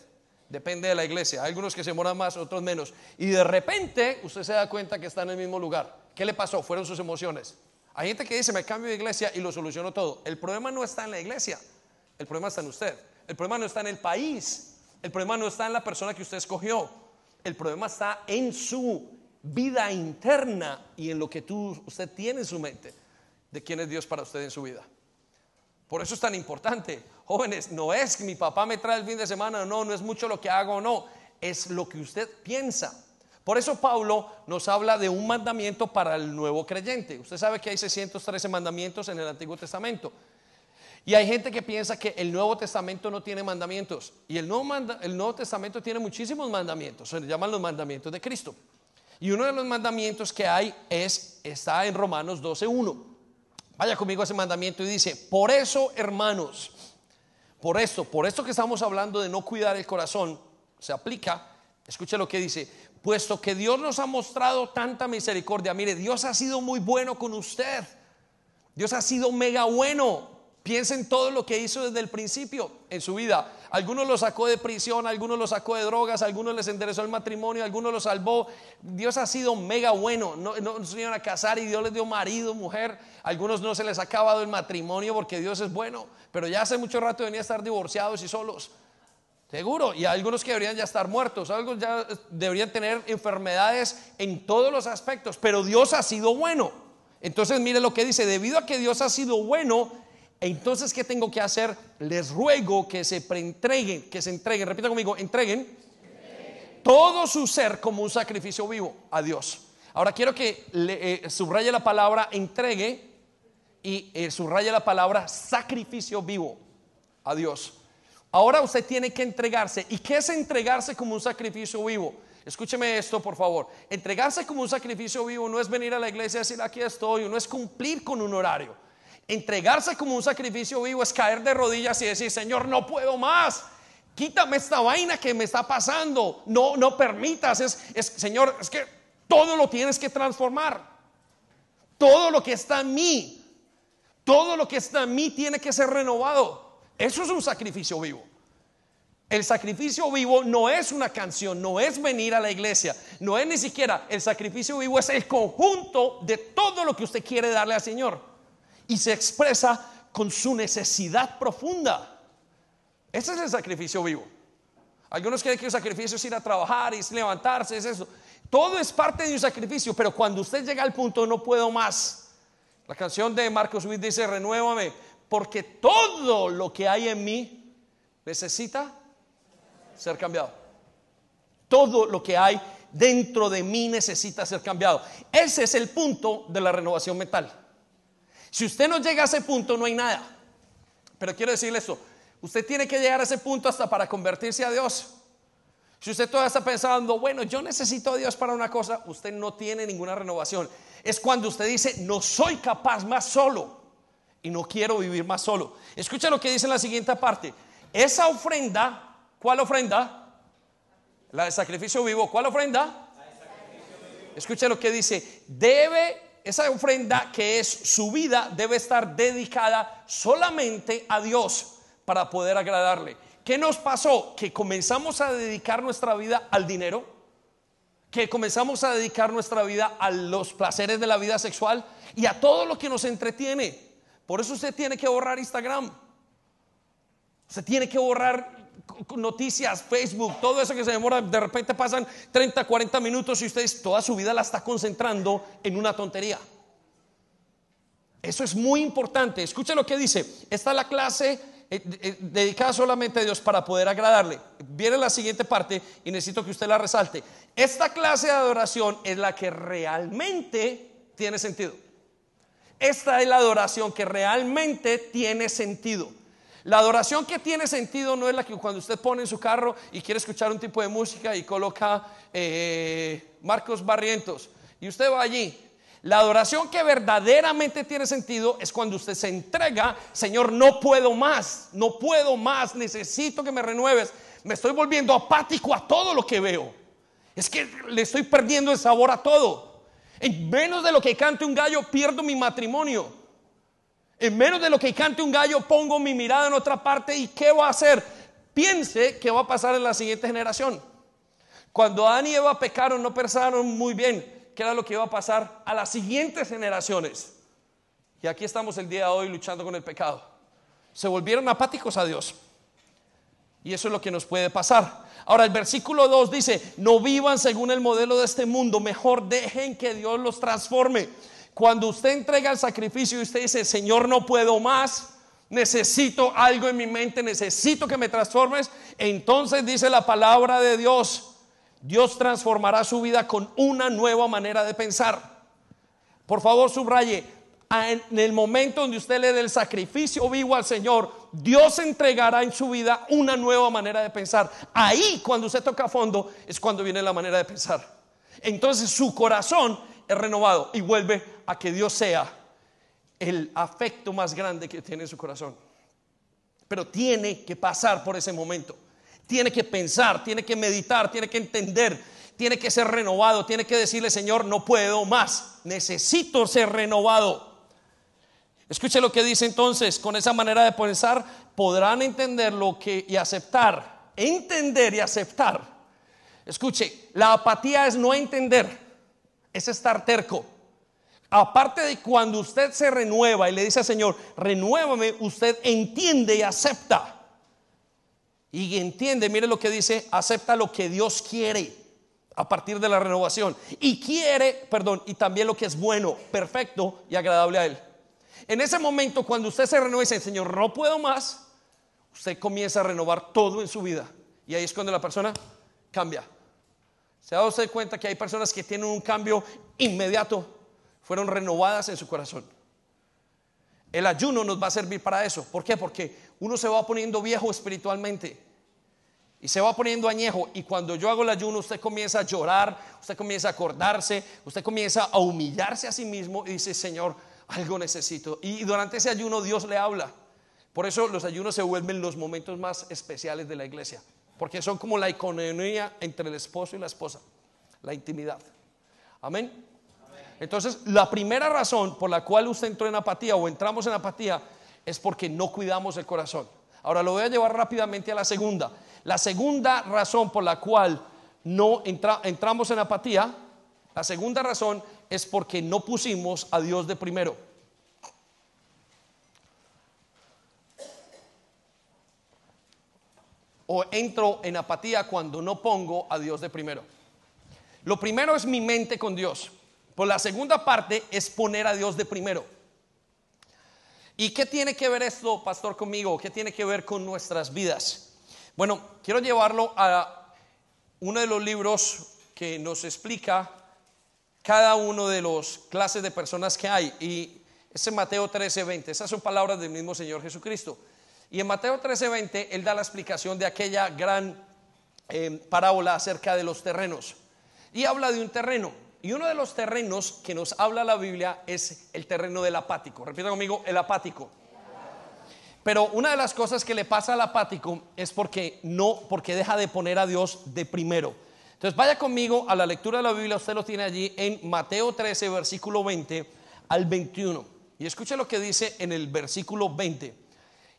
Depende de la iglesia. Hay algunos que se moran más, otros menos. Y de repente usted se da cuenta que está en el mismo lugar. ¿Qué le pasó? Fueron sus emociones. Hay gente que dice, me cambio de iglesia y lo soluciono todo. El problema no está en la iglesia, el problema está en usted. El problema no está en el país, el problema no está en la persona que usted escogió. El problema está en su vida interna y en lo que tú, usted tiene en su mente de quién es Dios para usted en su vida. Por eso es tan importante. Jóvenes, no es que mi papá me trae el fin de semana, no, no es mucho lo que hago o no, es lo que usted piensa. Por eso Pablo nos habla de un mandamiento para el nuevo creyente. Usted sabe que hay 613 mandamientos en el Antiguo Testamento. Y hay gente que piensa que el Nuevo Testamento no tiene mandamientos. Y el Nuevo, Testamento tiene muchísimos mandamientos. Se llaman los mandamientos de Cristo. Y uno de los mandamientos que hay es, está en Romanos 12.1. Vaya conmigo a ese mandamiento y dice, por eso hermanos, por esto, por esto que estamos hablando de no cuidar el corazón, se aplica, escuche lo que dice, puesto que Dios nos ha mostrado tanta misericordia, mire, Dios ha sido muy bueno con usted, Dios ha sido mega bueno, piensen todo lo que hizo desde el principio en su vida. Algunos lo sacó de prisión, algunos lo sacó de drogas, algunos les enderezó el matrimonio, algunos lo salvó. Dios ha sido mega bueno. No, no, se iban a casar y Dios les dio marido, mujer. Algunos no se les ha acabado el matrimonio porque Dios es bueno. Pero ya hace mucho rato venía a estar divorciados y solos. Seguro. Y algunos que deberían ya estar muertos. Algunos ya deberían tener enfermedades en todos los aspectos. Pero Dios ha sido bueno. Entonces mire lo que dice. Debido a que Dios ha sido bueno, entonces, ¿qué tengo que hacer? Les ruego que se entreguen, que se entreguen, repita conmigo, entreguen todo su ser como un sacrificio vivo a Dios. Ahora quiero que le, eh, subraye la palabra entregue y eh, subraye la palabra sacrificio vivo a Dios. Ahora usted tiene que entregarse. ¿Y qué es entregarse como un sacrificio vivo? Escúcheme esto, por favor. Entregarse como un sacrificio vivo no es venir a la iglesia y decir aquí estoy, no es cumplir con un horario. Entregarse como un sacrificio vivo es caer de rodillas y decir, Señor, no puedo más. Quítame esta vaina que me está pasando. No, no permitas. Es, es, Señor, es que todo lo tienes que transformar. Todo lo que está en mí, todo lo que está en mí tiene que ser renovado. Eso es un sacrificio vivo. El sacrificio vivo no es una canción, no es venir a la iglesia, no es ni siquiera el sacrificio vivo, es el conjunto de todo lo que usted quiere darle al Señor y se expresa con su necesidad profunda. Ese es el sacrificio vivo. Algunos creen que el sacrificio es ir a trabajar es levantarse, es eso. Todo es parte de un sacrificio, pero cuando usted llega al punto no puedo más. La canción de Marcos Witt dice, renuévame, porque todo lo que hay en mí necesita ser cambiado. Todo lo que hay dentro de mí necesita ser cambiado. Ese es el punto de la renovación mental. Si usted no llega a ese punto, no hay nada. Pero quiero decirle esto, usted tiene que llegar a ese punto hasta para convertirse a Dios. Si usted todavía está pensando, bueno, yo necesito a Dios para una cosa, usted no tiene ninguna renovación. Es cuando usted dice, no soy capaz más solo y no quiero vivir más solo. Escucha lo que dice en la siguiente parte. Esa ofrenda, ¿cuál ofrenda? La de sacrificio vivo, ¿cuál ofrenda? Escucha lo que dice, debe esa ofrenda que es su vida debe estar dedicada solamente a Dios para poder agradarle. ¿Qué nos pasó? Que comenzamos a dedicar nuestra vida al dinero, que comenzamos a dedicar nuestra vida a los placeres de la vida sexual y a todo lo que nos entretiene. Por eso usted tiene que borrar Instagram. Se tiene que borrar noticias, Facebook, todo eso que se demora, de repente pasan 30, 40 minutos y usted toda su vida la está concentrando en una tontería. Eso es muy importante. Escuche lo que dice. Esta es la clase eh, eh, dedicada solamente a Dios para poder agradarle. Viene la siguiente parte y necesito que usted la resalte. Esta clase de adoración es la que realmente tiene sentido. Esta es la adoración que realmente tiene sentido. La adoración que tiene sentido no es la que cuando usted pone en su carro y quiere escuchar un tipo de música y coloca eh, Marcos Barrientos y usted va allí. La adoración que verdaderamente tiene sentido es cuando usted se entrega, Señor, no puedo más, no puedo más, necesito que me renueves. Me estoy volviendo apático a todo lo que veo. Es que le estoy perdiendo el sabor a todo. En menos de lo que cante un gallo, pierdo mi matrimonio. En menos de lo que cante un gallo, pongo mi mirada en otra parte y ¿qué va a hacer? Piense qué va a pasar en la siguiente generación. Cuando Adán y Eva pecaron, no pensaron muy bien qué era lo que iba a pasar a las siguientes generaciones. Y aquí estamos el día de hoy luchando con el pecado. Se volvieron apáticos a Dios. Y eso es lo que nos puede pasar. Ahora el versículo 2 dice, no vivan según el modelo de este mundo, mejor dejen que Dios los transforme. Cuando usted entrega el sacrificio y usted dice, Señor, no puedo más, necesito algo en mi mente, necesito que me transformes, entonces dice la palabra de Dios, Dios transformará su vida con una nueva manera de pensar. Por favor, subraye, en el momento donde usted le dé el sacrificio vivo al Señor, Dios entregará en su vida una nueva manera de pensar. Ahí, cuando usted toca a fondo, es cuando viene la manera de pensar. Entonces su corazón es renovado y vuelve a que Dios sea el afecto más grande que tiene en su corazón. Pero tiene que pasar por ese momento. Tiene que pensar, tiene que meditar, tiene que entender, tiene que ser renovado, tiene que decirle, Señor, no puedo más, necesito ser renovado. Escuche lo que dice entonces, con esa manera de pensar podrán entender lo que y aceptar, entender y aceptar. Escuche, la apatía es no entender, es estar terco. Aparte de cuando usted se renueva y le dice al Señor, renuévame, usted entiende y acepta. Y entiende, mire lo que dice, acepta lo que Dios quiere a partir de la renovación. Y quiere, perdón, y también lo que es bueno, perfecto y agradable a Él. En ese momento, cuando usted se renueva y dice, Señor, no puedo más, usted comienza a renovar todo en su vida. Y ahí es cuando la persona cambia. ¿Se ha dado usted cuenta que hay personas que tienen un cambio inmediato? Fueron renovadas en su corazón. El ayuno nos va a servir para eso. ¿Por qué? Porque uno se va poniendo viejo espiritualmente y se va poniendo añejo. Y cuando yo hago el ayuno, usted comienza a llorar, usted comienza a acordarse, usted comienza a humillarse a sí mismo y dice, Señor, algo necesito. Y durante ese ayuno Dios le habla. Por eso los ayunos se vuelven los momentos más especiales de la iglesia, porque son como la economía entre el esposo y la esposa, la intimidad. Amén. Entonces, la primera razón por la cual usted entró en apatía o entramos en apatía es porque no cuidamos el corazón. Ahora lo voy a llevar rápidamente a la segunda. La segunda razón por la cual no entramos en apatía, la segunda razón es porque no pusimos a Dios de primero. O entro en apatía cuando no pongo a Dios de primero. Lo primero es mi mente con Dios. Por la segunda parte es poner a Dios de primero. ¿Y qué tiene que ver esto, pastor, conmigo? ¿Qué tiene que ver con nuestras vidas? Bueno, quiero llevarlo a uno de los libros que nos explica cada uno de los clases de personas que hay. Y ese Mateo 13:20, esas son palabras del mismo Señor Jesucristo. Y en Mateo 13:20 Él da la explicación de aquella gran eh, parábola acerca de los terrenos. Y habla de un terreno. Y uno de los terrenos que nos habla la Biblia es el terreno del apático. Repita conmigo, el apático. Pero una de las cosas que le pasa al apático es porque no, porque deja de poner a Dios de primero. Entonces vaya conmigo a la lectura de la Biblia, usted lo tiene allí en Mateo 13, versículo 20 al 21. Y escuche lo que dice en el versículo 20.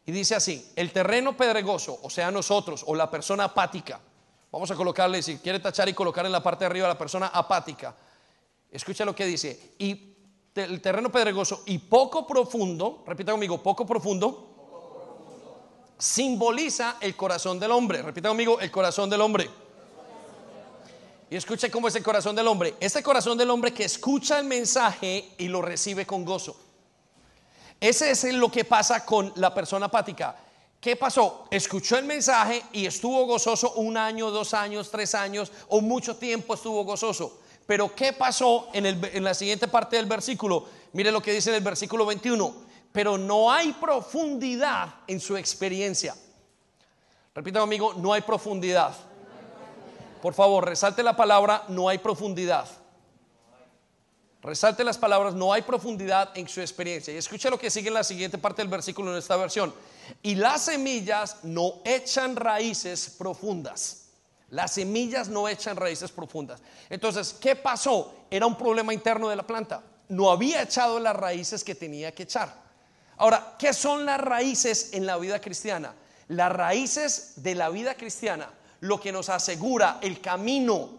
Y dice así, el terreno pedregoso, o sea nosotros, o la persona apática, vamos a colocarle, si quiere tachar y colocar en la parte de arriba la persona apática, escucha lo que dice, y el terreno pedregoso y poco profundo, repita conmigo, poco profundo, poco profundo, simboliza el corazón del hombre, repita conmigo, el corazón del hombre. Y escuche cómo es el corazón del hombre. Este corazón del hombre que escucha el mensaje y lo recibe con gozo. Ese es lo que pasa con la persona apática. ¿Qué pasó? Escuchó el mensaje y estuvo gozoso un año, dos años, tres años o mucho tiempo estuvo gozoso. Pero ¿qué pasó en, en la siguiente parte del versículo? Mire lo que dice en el versículo 21. Pero no hay profundidad en su experiencia. Repita conmigo, no hay profundidad. Por favor, resalte la palabra, no hay profundidad. Resalte las palabras, no hay profundidad en su experiencia. Y escuche lo que sigue en la siguiente parte del versículo en esta versión. Y las semillas no echan raíces profundas. Las semillas no echan raíces profundas. Entonces, ¿qué pasó? Era un problema interno de la planta. No había echado las raíces que tenía que echar. Ahora, ¿qué son las raíces en la vida cristiana? Las raíces de la vida cristiana lo que nos asegura el camino.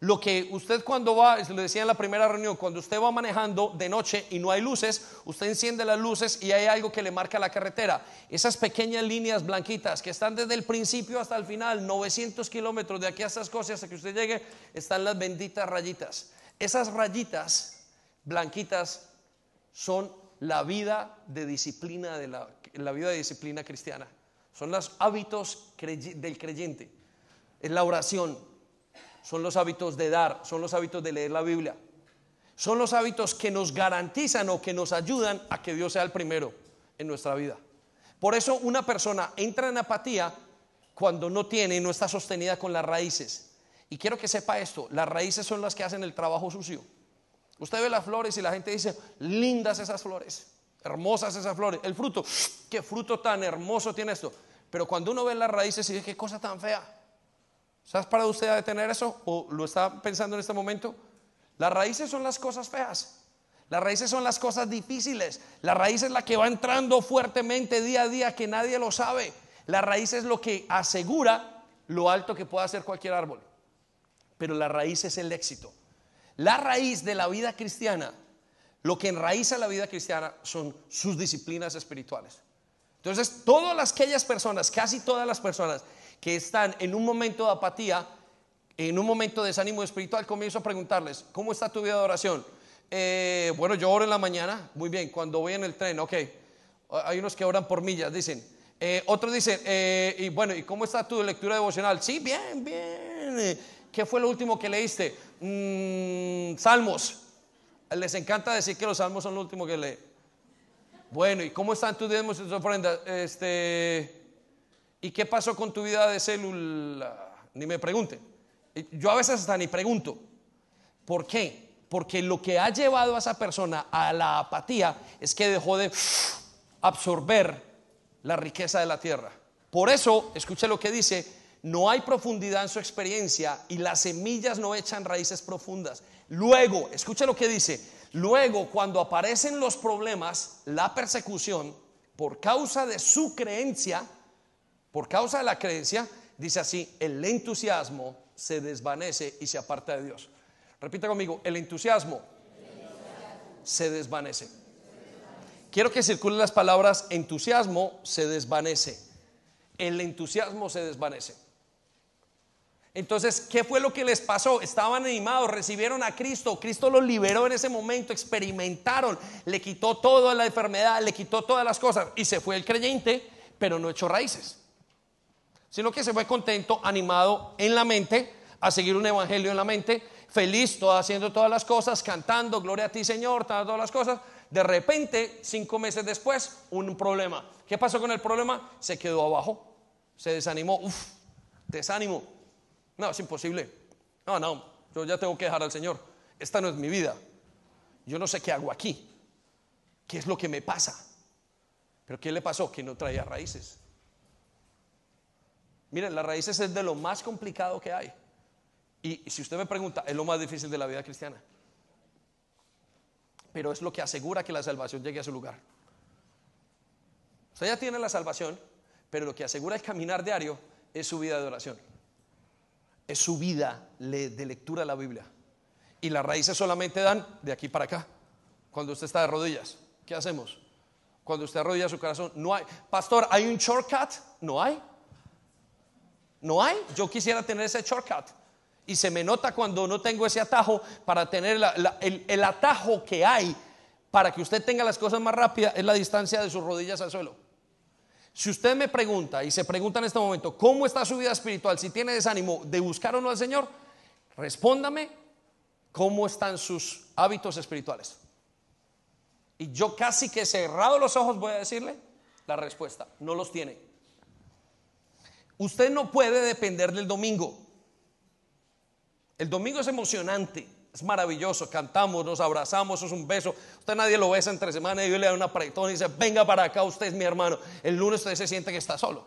Lo que usted cuando va, lo decía en la primera reunión, cuando usted va manejando de noche y no hay luces, usted enciende las luces y hay algo que le marca la carretera. Esas pequeñas líneas blanquitas que están desde el principio hasta el final, 900 kilómetros de aquí a estas cosas hasta que usted llegue, están las benditas rayitas. Esas rayitas blanquitas son la vida de disciplina de la vida de disciplina cristiana. Son los hábitos del creyente es la oración, son los hábitos de dar, son los hábitos de leer la Biblia. Son los hábitos que nos garantizan o que nos ayudan a que Dios sea el primero en nuestra vida. Por eso una persona entra en apatía cuando no tiene y no está sostenida con las raíces. Y quiero que sepa esto, las raíces son las que hacen el trabajo sucio. Usted ve las flores y la gente dice, lindas esas flores, hermosas esas flores. El fruto, qué fruto tan hermoso tiene esto. Pero cuando uno ve las raíces y dice, qué cosa tan fea. ¿Sabes para usted detener eso? ¿O lo está pensando en este momento? Las raíces son las cosas feas. Las raíces son las cosas difíciles. La raíz es la que va entrando fuertemente día a día que nadie lo sabe. La raíz es lo que asegura lo alto que pueda hacer cualquier árbol. Pero la raíz es el éxito. La raíz de la vida cristiana, lo que enraiza la vida cristiana son sus disciplinas espirituales. Entonces, todas aquellas personas, casi todas las personas que están en un momento de apatía, en un momento de desánimo espiritual, comienzo a preguntarles, ¿cómo está tu vida de oración? Eh, bueno, yo oro en la mañana, muy bien, cuando voy en el tren, ok. Hay unos que oran por millas, dicen. Eh, otros dicen, eh, y bueno, ¿y cómo está tu lectura devocional? Sí, bien, bien. ¿Qué fue lo último que leíste? Mm, salmos. Les encanta decir que los salmos son lo último que lee. Bueno, ¿y cómo están tus diezmos y tus ofrendas? Este, ¿Y qué pasó con tu vida de célula? Ni me pregunten. Yo a veces hasta ni pregunto. ¿Por qué? Porque lo que ha llevado a esa persona a la apatía es que dejó de absorber la riqueza de la tierra. Por eso, escuche lo que dice, no hay profundidad en su experiencia y las semillas no echan raíces profundas. Luego, escuche lo que dice, luego cuando aparecen los problemas, la persecución, por causa de su creencia, por causa de la creencia, dice así, el entusiasmo se desvanece y se aparta de Dios. Repita conmigo, el entusiasmo, se desvanece. Quiero que circulen las palabras entusiasmo se desvanece. El entusiasmo se desvanece. Entonces, ¿qué fue lo que les pasó? Estaban animados, recibieron a Cristo, Cristo los liberó en ese momento, experimentaron, le quitó toda la enfermedad, le quitó todas las cosas y se fue el creyente, pero no echó raíces, sino que se fue contento, animado en la mente, a seguir un evangelio en la mente, feliz, todo, haciendo todas las cosas, cantando, gloria a ti Señor, todas las cosas. De repente, cinco meses después, un problema. ¿Qué pasó con el problema? Se quedó abajo, se desanimó, uff, desánimo no, es imposible. No, no, yo ya tengo que dejar al Señor. Esta no es mi vida. Yo no sé qué hago aquí. ¿Qué es lo que me pasa? Pero ¿qué le pasó? Que no traía raíces. Miren, las raíces es de lo más complicado que hay. Y, si usted me pregunta, es lo más difícil de la vida cristiana. Pero es lo que asegura que la salvación llegue a su lugar. Usted ya tiene la salvación, pero lo que asegura el caminar diario es su vida de oración es su vida de lectura de la Biblia. Y las raíces solamente dan de aquí para acá. Cuando usted está de rodillas, ¿qué hacemos? Cuando usted arrodilla su corazón, no hay. Pastor, ¿hay un shortcut? No hay. No hay. Yo quisiera tener ese shortcut. Y se me nota cuando no tengo ese atajo para tener el, el atajo que hay para que usted tenga las cosas más rápidas es la distancia de sus rodillas al suelo. Si usted me pregunta y se pregunta en este momento, ¿cómo está su vida espiritual? Si tiene desánimo de buscar o no al Señor, respóndame cómo están sus hábitos espirituales. Y yo casi que cerrado los ojos voy a decirle la respuesta, no los tiene. Usted no puede depender del domingo. El domingo es emocionante. Es maravilloso, cantamos, nos abrazamos, es un beso. Usted nadie lo besa entre semana y yo le da una apretón y dice, venga para acá, usted es mi hermano. El lunes usted se siente que está solo.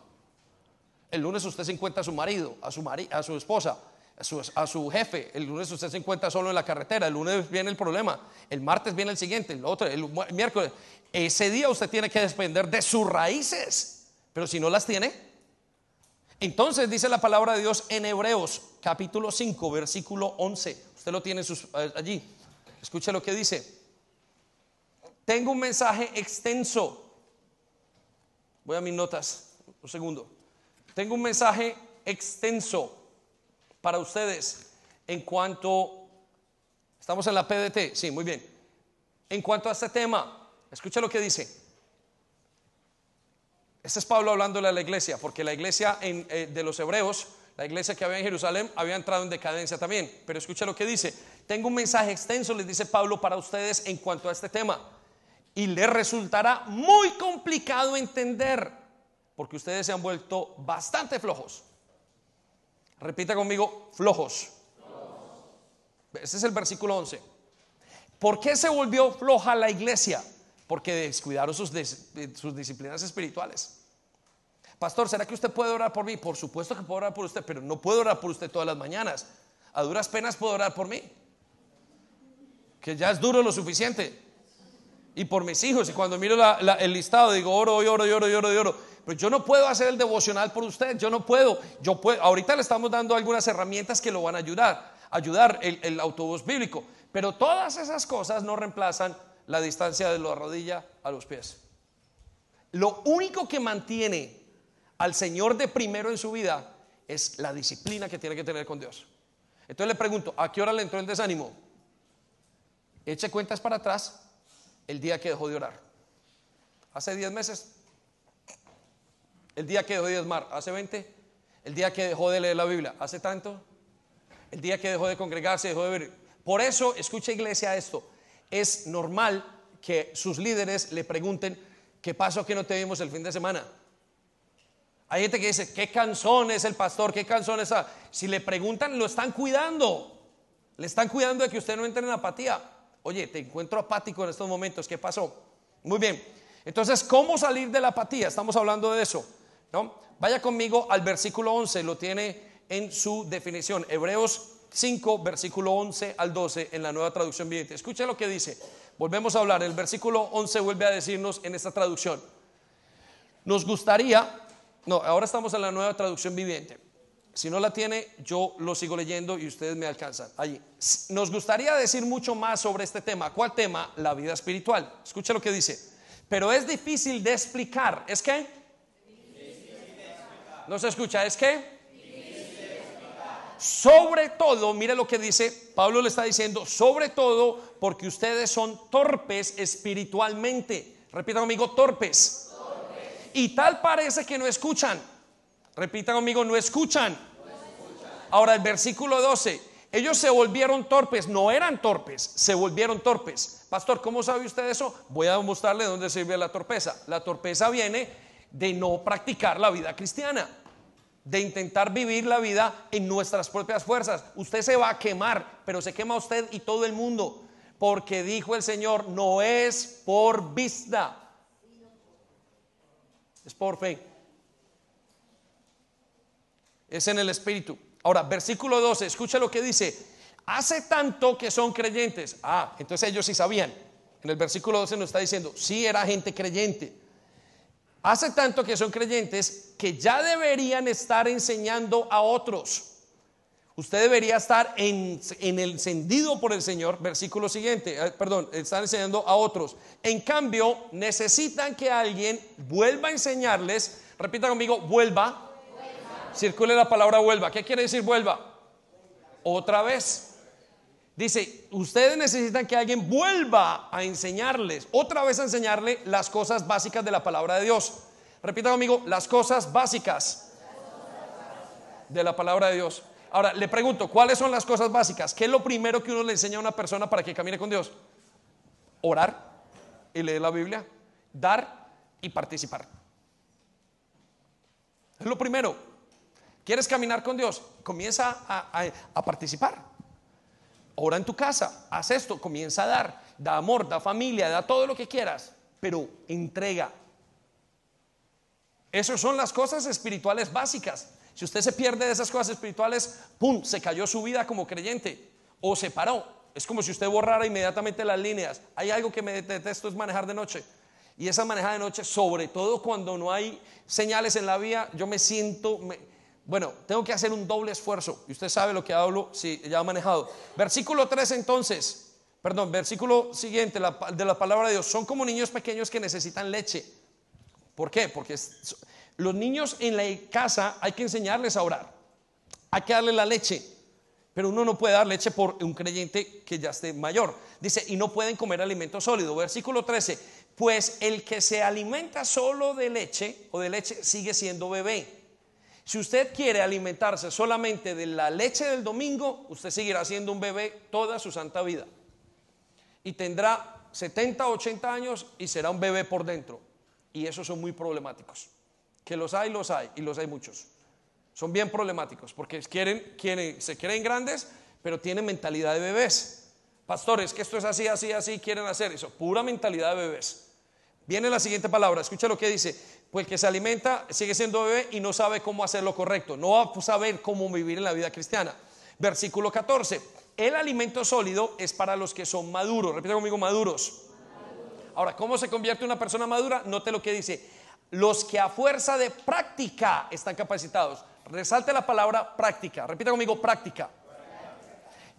El lunes usted se encuentra a su marido, a su, a su esposa, a su, a su, jefe. El lunes usted se encuentra solo en la carretera. El lunes viene el problema. El martes viene el siguiente, el otro, el miércoles. Ese día usted tiene que depender de sus raíces. Pero si no las tiene, entonces dice la palabra de Dios en Hebreos capítulo 5, versículo 11. Usted lo tiene eh, allí. Escuche lo que dice. Tengo un mensaje extenso. Voy a mis notas. Un segundo. Tengo un mensaje extenso para ustedes en cuanto... Estamos en la PDT. Sí, muy bien. En cuanto a este tema, escuche lo que dice. Este es Pablo hablándole a la iglesia, porque la iglesia eh, de los hebreos la iglesia que había en Jerusalén había entrado en decadencia también. Pero escucha lo que dice. Tengo un mensaje extenso, les dice Pablo, para ustedes en cuanto a este tema. Y les resultará muy complicado entender, porque ustedes se han vuelto bastante flojos. Repita conmigo, flojos. Ese es el versículo 11. ¿Por qué se volvió floja la iglesia? Porque descuidaron sus, sus disciplinas espirituales. Pastor, ¿será que usted puede orar por mí? Por supuesto que puedo orar por usted, pero no puedo orar por usted todas las mañanas. A duras penas puedo orar por mí. Que ya es duro lo suficiente. Y por mis hijos. Y cuando miro el listado, digo, oro, y oro, oro, oro, oro. Pero yo no puedo hacer el devocional por usted. Yo no puedo. Yo. Ahorita le estamos dando algunas herramientas que lo van a ayudar. Ayudar el, el autobús bíblico. Pero todas esas cosas no reemplazan la distancia de la rodilla a los pies. Lo único que mantiene al Señor de primero en su vida es la disciplina que tiene que tener con Dios. Entonces le pregunto, ¿a qué hora le entró el desánimo? Eche cuentas para atrás el día que dejó de orar. Hace 10 meses. El día que dejó de diezmar. Hace 20. El día que dejó de leer la Biblia. Hace tanto. El día que dejó de congregarse, dejó de ver. Por eso, escucha iglesia esto. Es normal que sus líderes le pregunten, ¿qué pasó que no te vimos el fin de semana? Hay gente que dice, ¿qué canción es el pastor? ¿Qué canción es esa? Si le preguntan, lo están cuidando. Le están cuidando de que usted no entre en apatía. Oye, te encuentro apático en estos momentos. ¿Qué pasó? Muy bien. Entonces, ¿cómo salir de la apatía? Estamos hablando de eso. ¿no? Vaya conmigo al versículo 11, lo tiene en su definición. Hebreos 5, versículo 11 al 12 en la nueva traducción viviente. Escuche lo que dice. Volvemos a hablar. El versículo 11 vuelve a decirnos en esta traducción. Nos gustaría no, ahora estamos en la nueva traducción viviente. Si no la tiene, yo lo sigo leyendo y ustedes me alcanzan. Allí. Nos gustaría decir mucho más sobre este tema. ¿Cuál tema? La vida espiritual. Escucha lo que dice. Pero es difícil de explicar. ¿Es que? No se escucha. ¿Es que? Sobre todo, mire lo que dice, Pablo le está diciendo, sobre todo porque ustedes son torpes espiritualmente. Repita conmigo, torpes y tal parece que no escuchan. Repita conmigo, no escuchan. Ahora el versículo 12, ellos se volvieron torpes, no eran torpes, se volvieron torpes. Pastor, ¿cómo sabe usted eso? Voy a mostrarle dónde sirve la torpeza. La torpeza viene de no practicar la vida cristiana, de intentar vivir la vida en nuestras propias fuerzas. Usted se va a quemar, pero se quema usted y todo el mundo, porque dijo el Señor, no es por vista, es por fe. Es en el Espíritu. Ahora, versículo 12, escucha lo que dice. Hace tanto que son creyentes. Ah, entonces ellos sí sabían. En el versículo 12 nos está diciendo, sí era gente creyente. Hace tanto que son creyentes que ya deberían estar enseñando a otros. Usted debería estar en, el encendido por el Señor, versículo siguiente, eh, perdón, están enseñando a otros. En cambio, necesitan que alguien vuelva a enseñarles, repita conmigo, vuelva. Circule la palabra vuelva. ¿Qué quiere decir vuelva? Otra vez. Dice, ustedes necesitan que alguien vuelva a enseñarles, otra vez a enseñarle las cosas básicas de la palabra de Dios. Repita conmigo, las cosas básicas de la palabra de Dios. Ahora, le pregunto, ¿cuáles son las cosas básicas? ¿Qué es lo primero que uno le enseña a una persona para que camine con Dios? Orar y leer la Biblia, dar y participar. Es lo primero. ¿Quieres caminar con Dios? Comienza a, participar. Ora en tu casa, haz esto, comienza a dar, da amor, da familia, da todo lo que quieras, pero entrega. Esas son las cosas espirituales básicas. Si usted se pierde de esas cosas espirituales, ¡pum!, se cayó su vida como creyente o se paró. Es como si usted borrara inmediatamente las líneas. Hay algo que me detesto es manejar de noche. Y esa manejada de noche, sobre todo cuando no hay señales en la vía, yo me siento, bueno, tengo que hacer un doble esfuerzo. Y usted sabe lo que hablo si ya ha manejado. Versículo 3 entonces, perdón, versículo siguiente de la palabra de Dios. Son como niños pequeños que necesitan leche. ¿Por qué? Porque los niños en la casa hay que enseñarles a orar. Hay que darle la leche. Pero uno no puede dar leche por un creyente que ya esté mayor. Dice, y no pueden comer alimento sólido. Versículo 13, pues el que se alimenta solo de leche o de leche sigue siendo bebé. Si usted quiere alimentarse solamente de la leche del domingo, usted seguirá siendo un bebé toda su santa vida. Y tendrá 70, 80 años y será un bebé por dentro. Y esos son muy problemáticos. Que los hay, los hay, y los hay muchos. Son bien problemáticos porque quieren, quieren, se creen grandes, pero tienen mentalidad de bebés. Pastores, que esto es así, así, así, quieren hacer eso. Pura mentalidad de bebés. Viene la siguiente palabra, escucha lo que dice. Pues el que se alimenta sigue siendo bebé y no sabe cómo hacer lo correcto. No va a saber cómo vivir en la vida cristiana. Versículo 14. El alimento sólido es para los que son maduros. Repita conmigo, maduros. Ahora, ¿cómo se convierte una persona madura? Note lo que dice. Los que a fuerza de práctica están capacitados. Resalte la palabra práctica. Repita conmigo, práctica.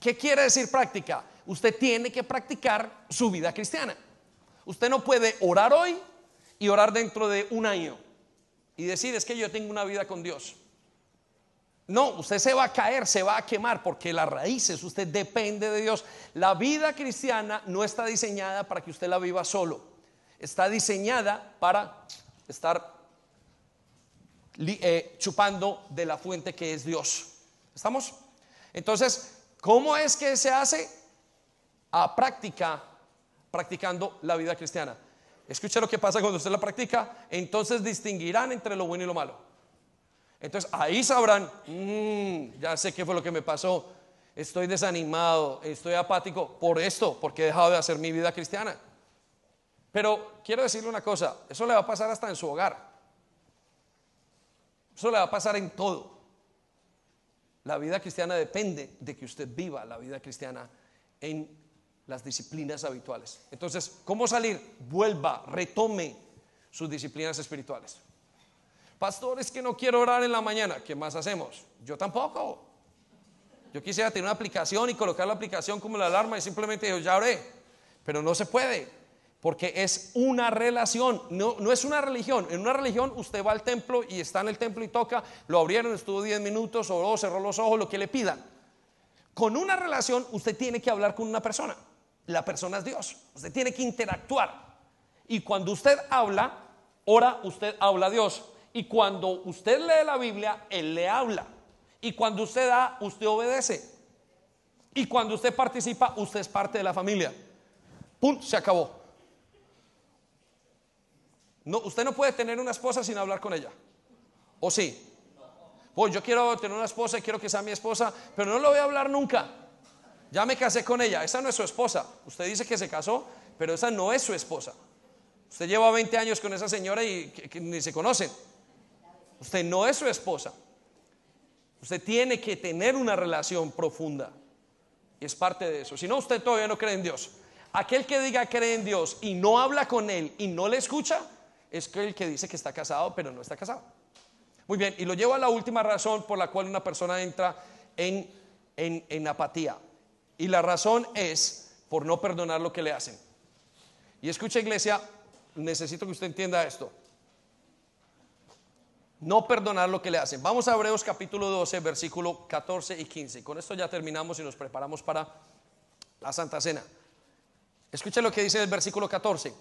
¿Qué quiere decir práctica? Usted tiene que practicar su vida cristiana. Usted no puede orar hoy y orar dentro de un año y decir es que yo tengo una vida con Dios. No, usted se va a caer, se va a quemar porque las raíces, usted depende de Dios. La vida cristiana no está diseñada para que usted la viva solo. Está diseñada para estar eh, chupando de la fuente que es Dios. ¿Estamos? Entonces, ¿cómo es que se hace? A práctica, practicando la vida cristiana. Escucha lo que pasa cuando usted la practica, entonces distinguirán entre lo bueno y lo malo. Entonces ahí sabrán, mm, ya sé qué fue lo que me pasó, estoy desanimado, estoy apático por esto, porque he dejado de hacer mi vida cristiana. Pero quiero decirle una cosa, eso le va a pasar hasta en su hogar. Eso le va a pasar en todo. La vida cristiana depende de que usted viva la vida cristiana en las disciplinas habituales. Entonces, ¿cómo salir? Vuelva, retome sus disciplinas espirituales. Pastor, es que no quiero orar en la mañana. ¿Qué más hacemos? Yo tampoco. Yo quisiera tener una aplicación y colocar la aplicación como la alarma y simplemente yo ya oré. Pero no se puede. Porque es una relación, no, no es una religión. En una religión usted va al templo y está en el templo y toca, lo abrieron, estuvo 10 minutos, oró, cerró los ojos, lo que le pidan. Con una relación usted tiene que hablar con una persona. La persona es Dios. Usted tiene que interactuar. Y cuando usted habla, ora, usted habla a Dios. Y cuando usted lee la Biblia, Él le habla. Y cuando usted da, usted obedece. Y cuando usted participa, usted es parte de la familia. Punto, se acabó. No, usted no puede tener una esposa sin hablar con ella. ¿O sí? Pues yo quiero tener una esposa y quiero que sea mi esposa, pero no lo voy a hablar nunca. Ya me casé con ella, esa no es su esposa. Usted dice que se casó, pero esa no es su esposa. Usted lleva 20 años con esa señora y ni se conocen. Usted no es su esposa. Usted tiene que tener una relación profunda. Y es parte de eso. Si no, usted todavía no cree en Dios. Aquel que diga cree en Dios y no habla con Él y no le escucha, es el que dice que está casado, pero no está casado. Muy bien, y lo llevo a la última razón por la cual una persona entra en, en, apatía. Y la razón es por no perdonar lo que le hacen. Y escucha iglesia, necesito que usted entienda esto. No perdonar lo que le hacen. Vamos a Hebreos capítulo 12, versículo 14 y 15. Con esto ya terminamos y nos preparamos para la Santa Cena. Escucha lo que dice el versículo 14.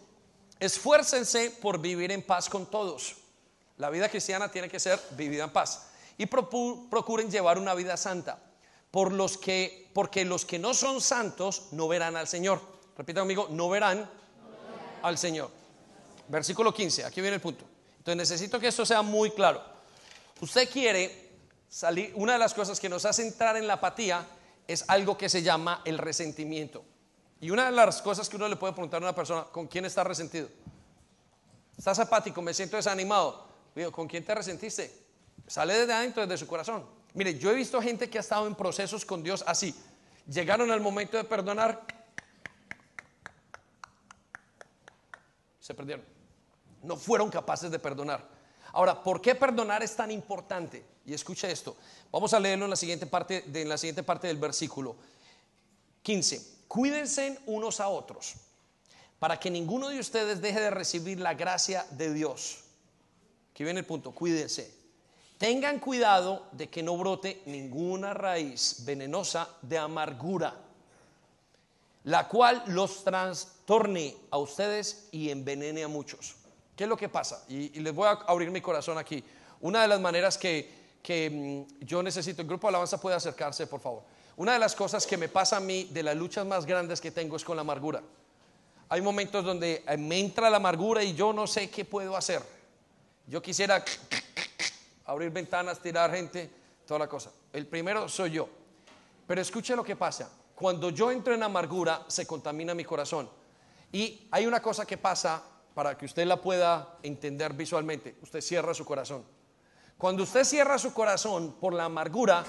Esfuércense por vivir en paz con todos. La vida cristiana tiene que ser vivida en paz. Y procuren llevar una vida santa. Por los que, porque los que no son santos no verán al Señor. Repita conmigo, no verán, al Señor. Versículo 15, aquí viene el punto. Entonces necesito que esto sea muy claro. Usted quiere salir, una de las cosas que nos hace entrar en la apatía es algo que se llama el resentimiento. Y una de las cosas que uno le puede preguntar a una persona, ¿con quién está resentido? ¿Estás apático? Me siento desanimado. ¿con quién te resentiste? Sale desde adentro, desde su corazón. Mire, yo he visto gente que ha estado en procesos con Dios así. Llegaron al momento de perdonar, se perdieron. No fueron capaces de perdonar. Ahora, ¿por qué perdonar es tan importante? Y escucha esto. Vamos a leerlo en la siguiente parte, en la siguiente parte del versículo 15 cuídense unos a otros para que ninguno de ustedes deje de recibir la gracia de Dios. Aquí viene el punto, cuídense. Tengan cuidado de que no brote ninguna raíz venenosa de amargura, la cual los trastorne a ustedes y envenene a muchos. ¿Qué es lo que pasa? Y, les voy a abrir mi corazón aquí. Una de las maneras que, que mm, yo necesito, el grupo de alabanza puede acercarse, por favor. Una de las cosas que me pasa a mí de las luchas más grandes que tengo es con la amargura. Hay momentos donde me entra la amargura y yo no sé qué puedo hacer. Yo quisiera abrir ventanas, tirar gente, toda la cosa. El primero soy yo. Pero escuche lo que pasa. Cuando yo entro en amargura, se contamina mi corazón. Y hay una cosa que pasa para que usted la pueda entender visualmente. Usted cierra su corazón. Cuando usted cierra su corazón por la amargura,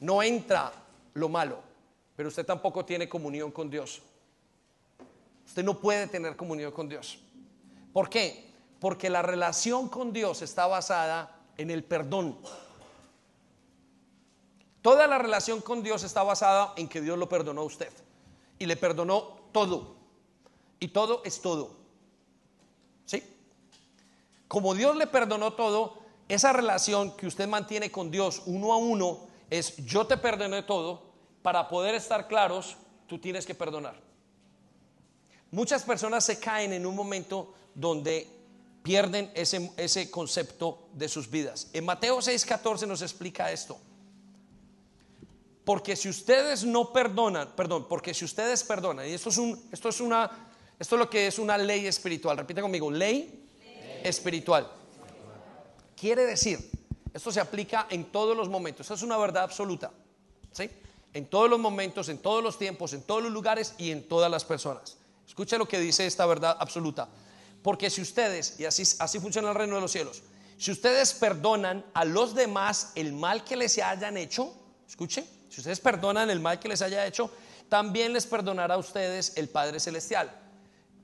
no entra lo malo, pero usted tampoco tiene comunión con Dios. Usted no puede tener comunión con Dios. ¿Por qué? Porque la relación con Dios está basada en el perdón. Toda la relación con Dios está basada en que Dios lo perdonó a usted. Y le perdonó todo. Y todo es todo. ¿Sí? Como Dios le perdonó todo, esa relación que usted mantiene con Dios uno a uno es yo te perdoné todo, para poder estar claros, tú tienes que perdonar. Muchas personas se caen en un momento donde pierden ese, ese concepto de sus vidas. En Mateo 6:14 nos explica esto. Porque si ustedes no perdonan, perdón, porque si ustedes perdonan, y esto es un, esto es una, esto es lo que es una ley espiritual. Repite conmigo, ley, espiritual. Quiere decir, esto se aplica en todos los momentos. Esto es una verdad absoluta, ¿sí? En todos los momentos, en todos los tiempos, en todos los lugares y en todas las personas. Escuche lo que dice esta verdad absoluta. Porque si ustedes, y así, así funciona el reino de los cielos, si ustedes perdonan a los demás el mal que les hayan hecho, escuche, si ustedes perdonan el mal que les haya hecho, también les perdonará a ustedes el Padre Celestial.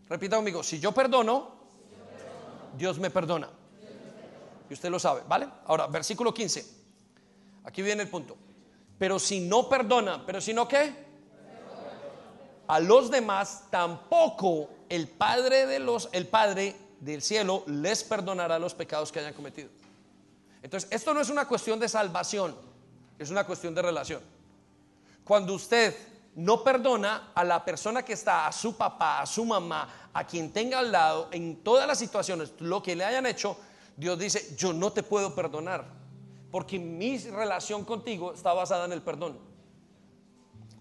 Repita conmigo, si yo perdono, Dios me perdona. Y usted lo sabe, ¿vale? Ahora, versículo 15. Aquí viene el punto. Pero si no perdona, pero si no qué? A los demás tampoco el Padre de los el Padre del cielo les perdonará los pecados que hayan cometido. Entonces, esto no es una cuestión de salvación, es una cuestión de relación. Cuando usted no perdona a la persona que está, a su papá, a su mamá, a quien tenga al lado, en todas las situaciones, lo que le hayan hecho, Dios dice, yo no te puedo perdonar, porque mi relación contigo está basada en el perdón.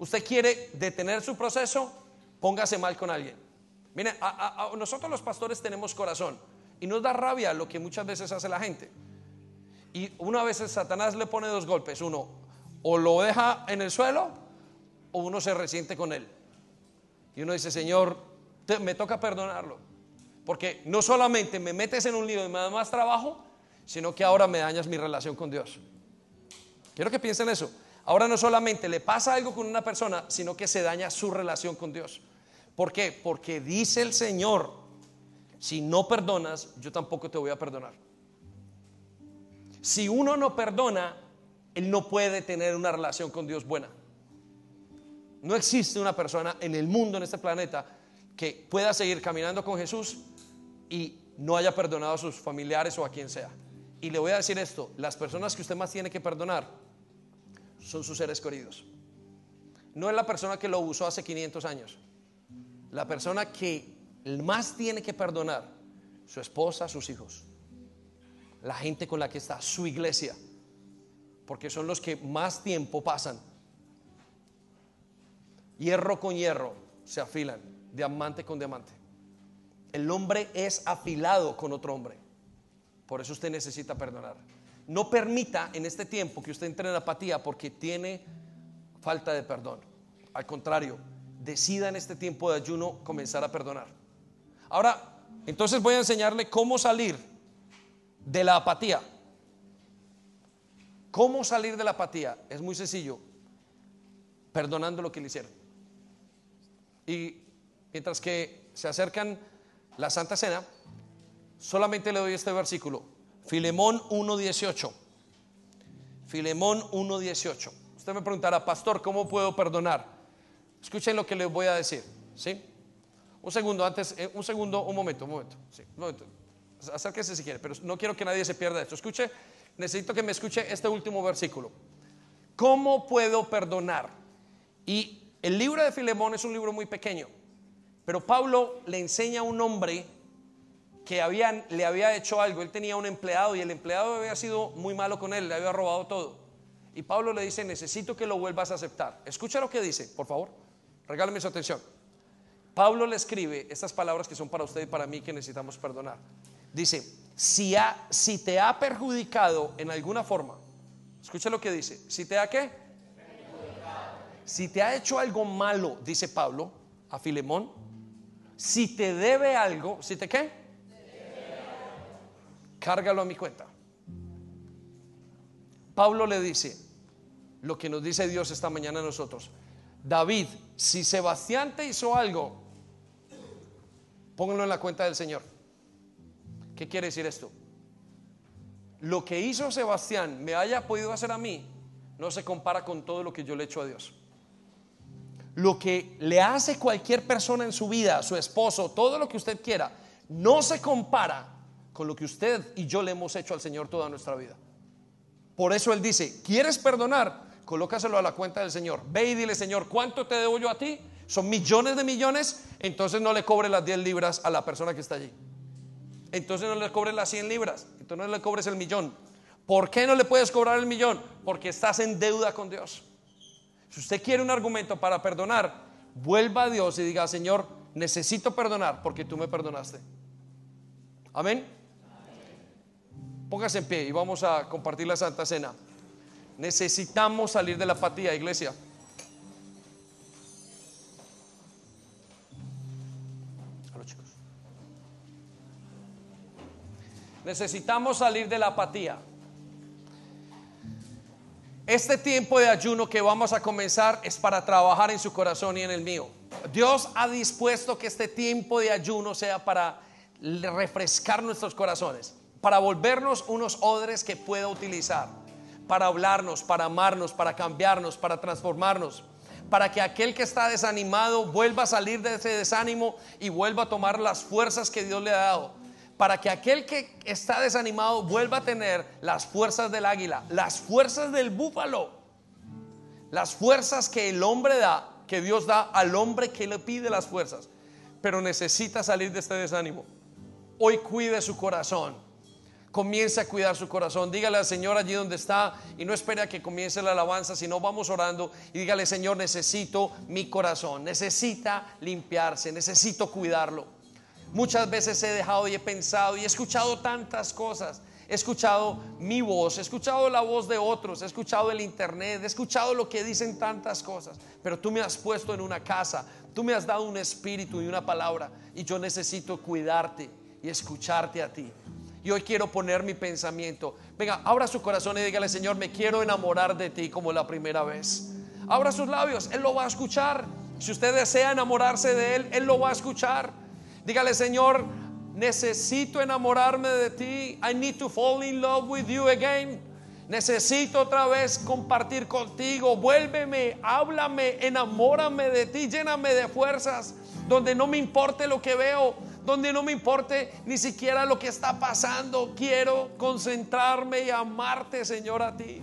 Usted quiere detener su proceso, póngase mal con alguien. Mire, nosotros los pastores tenemos corazón y nos da rabia lo que muchas veces hace la gente. Y una vez Satanás le pone dos golpes, uno o lo deja en el suelo o uno se resiente con él. Y uno dice, Señor, me toca perdonarlo. Porque no solamente me metes en un lío y me da más trabajo, sino que ahora me dañas mi relación con Dios. Quiero que piensen eso. Ahora no solamente le pasa algo con una persona, sino que se daña su relación con Dios. ¿Por qué? Porque dice el Señor, si no perdonas, yo tampoco te voy a perdonar. Si uno no perdona, él no puede tener una relación con Dios buena. No existe una persona en el mundo, en este planeta, que pueda seguir caminando con Jesús y no haya perdonado a sus familiares o a quien sea. Y le voy a decir esto, las personas que usted más tiene que perdonar son sus seres queridos. No es la persona que lo usó hace 500 años. La persona que más tiene que perdonar, su esposa, sus hijos, la gente con la que está, su iglesia, porque son los que más tiempo pasan. Hierro con hierro se afilan, diamante con diamante. El hombre es afilado con otro hombre. Por eso usted necesita perdonar. No permita en este tiempo que usted entre en apatía porque tiene falta de perdón. Al contrario, decida en este tiempo de ayuno comenzar a perdonar. Ahora, entonces voy a enseñarle cómo salir de la apatía. ¿Cómo salir de la apatía? Es muy sencillo, perdonando lo que le hicieron. Y mientras que se acercan la Santa Cena, solamente le doy este versículo. Filemón 1.18. Filemón 1.18. Usted me preguntará, pastor, ¿cómo puedo perdonar? Escuchen lo que les voy a decir. ¿Sí? Un segundo, antes, eh, un segundo, un momento, un momento. Sí, un. Acérquese si quiere, pero no quiero que nadie se pierda esto. Escuche, necesito que me escuche este último versículo. ¿Cómo puedo perdonar? Y el libro de Filemón es un libro muy pequeño. Pero Pablo le enseña a un hombre que le había hecho algo. Él tenía un empleado y el empleado había sido muy malo con él, le había robado todo. Y Pablo le dice, necesito que lo vuelvas a aceptar. Escucha lo que dice, por favor. Regálame su atención. Pablo le escribe estas palabras que son para usted y para mí que necesitamos perdonar. Dice, si, te ha perjudicado en alguna forma, escucha lo que dice, si te ha qué? Si te ha hecho algo malo, dice Pablo a Filemón, si te debe algo, si te qué? Cárgalo a mi cuenta. Pablo le dice lo que nos dice Dios esta mañana a nosotros. David, si Sebastián te hizo algo, pónganlo en la cuenta del Señor. ¿Qué quiere decir esto? Lo que hizo Sebastián me haya podido hacer a mí no se compara con todo lo que yo le he hecho a Dios. Lo que le hace cualquier persona en su vida, su esposo, todo lo que usted quiera, no se compara con lo que usted y yo le hemos hecho al Señor toda nuestra vida. Por eso Él dice, ¿quieres perdonar? Colócaselo a la cuenta del Señor. Ve y dile, Señor, ¿cuánto te debo yo a ti? Son millones de millones, entonces no le cobre las 10 libras a la persona que está allí. Entonces no le cobres las 100 libras, entonces no le cobres el millón. ¿Por qué no le puedes cobrar el millón? Porque estás en deuda con Dios. Si usted quiere un argumento para perdonar, vuelva a Dios y diga, Señor, necesito perdonar porque tú me perdonaste. Amén. Póngase en pie y vamos a compartir la Santa Cena. Necesitamos salir de la apatía, iglesia. Necesitamos salir de la apatía. Este tiempo de ayuno que vamos a comenzar es para trabajar en su corazón y en el mío. Dios ha dispuesto que este tiempo de ayuno sea para refrescar nuestros corazones para volvernos unos odres que pueda utilizar, para hablarnos, para amarnos, para cambiarnos, para transformarnos, para que aquel que está desanimado vuelva a salir de ese desánimo y vuelva a tomar las fuerzas que Dios le ha dado. Para que aquel que está desanimado vuelva a tener las fuerzas del águila, las fuerzas del búfalo, las fuerzas que el hombre da, que Dios da al hombre que le pide las fuerzas, pero necesita salir de este desánimo. Hoy cuide su corazón comience a cuidar su corazón. Dígale al Señor allí donde está y no espere a que comience la alabanza, sino vamos orando y dígale, Señor, necesito mi corazón, necesita limpiarse, necesito cuidarlo. Muchas veces he dejado y he pensado y he escuchado tantas cosas. He escuchado mi voz, he escuchado la voz de otros, he escuchado el internet, he escuchado lo que dicen tantas cosas. Pero tú me has puesto en una casa, tú me has dado un espíritu y una palabra y yo necesito cuidarte y escucharte a ti. Y hoy quiero poner mi pensamiento. Venga, abra su corazón y dígale, Señor, me quiero enamorar de ti como la primera vez. Abra sus labios, Él lo va a escuchar. Si usted desea enamorarse de Él, Él lo va a escuchar. Dígale, Señor, necesito enamorarme de ti. I need to fall in love with you again. Necesito otra vez compartir contigo. Vuélveme, háblame, enamórame de ti, lléname de fuerzas. Donde no me importe lo que veo, donde no me importe ni siquiera lo que está pasando. Quiero concentrarme y amarte, Señor, a ti.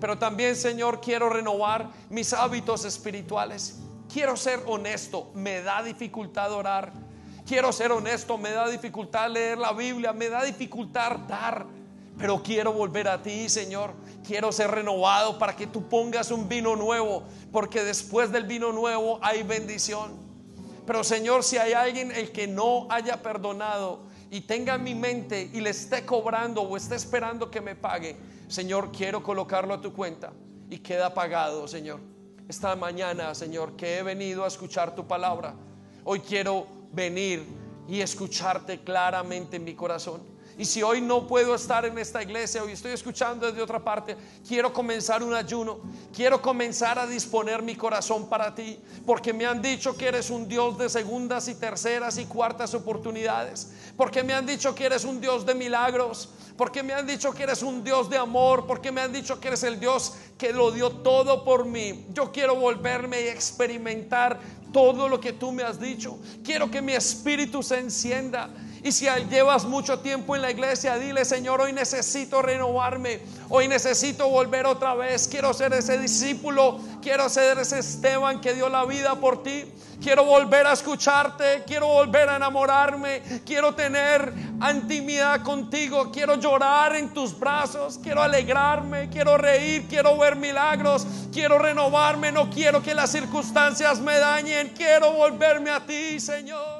Pero también, Señor, quiero renovar mis hábitos espirituales. Quiero ser honesto, me da dificultad orar. Quiero ser honesto, me da dificultad leer la Biblia, me da dificultad dar. Pero quiero volver a ti, Señor. Quiero ser renovado para que tú pongas un vino nuevo, porque después del vino nuevo hay bendición. Pero Señor, si hay alguien el que no haya perdonado y tenga en mi mente y le esté cobrando o esté esperando que me pague, Señor, quiero colocarlo a tu cuenta y queda pagado, Señor. Esta mañana, Señor, que he venido a escuchar tu palabra, hoy quiero venir y escucharte claramente en mi corazón. Y si hoy no puedo estar en esta iglesia, hoy estoy escuchando desde otra parte, quiero comenzar un ayuno, quiero comenzar a disponer mi corazón para ti, porque me han dicho que eres un Dios de segundas y terceras y cuartas oportunidades, porque me han dicho que eres un Dios de milagros, porque me han dicho que eres un Dios de amor, porque me han dicho que eres el Dios que lo dio todo por mí. Yo quiero volverme y experimentar todo lo que tú me has dicho. Quiero que mi espíritu se encienda y si llevas mucho tiempo en la iglesia, dile, Señor, hoy necesito renovarme, hoy necesito volver otra vez, quiero ser ese discípulo, quiero ser ese Esteban que dio la vida por ti. Quiero volver a escucharte, quiero volver a enamorarme, quiero tener intimidad contigo, quiero llorar en tus brazos, quiero alegrarme, quiero reír, quiero ver milagros, quiero renovarme, no quiero que las circunstancias me dañen, quiero volverme a ti, Señor.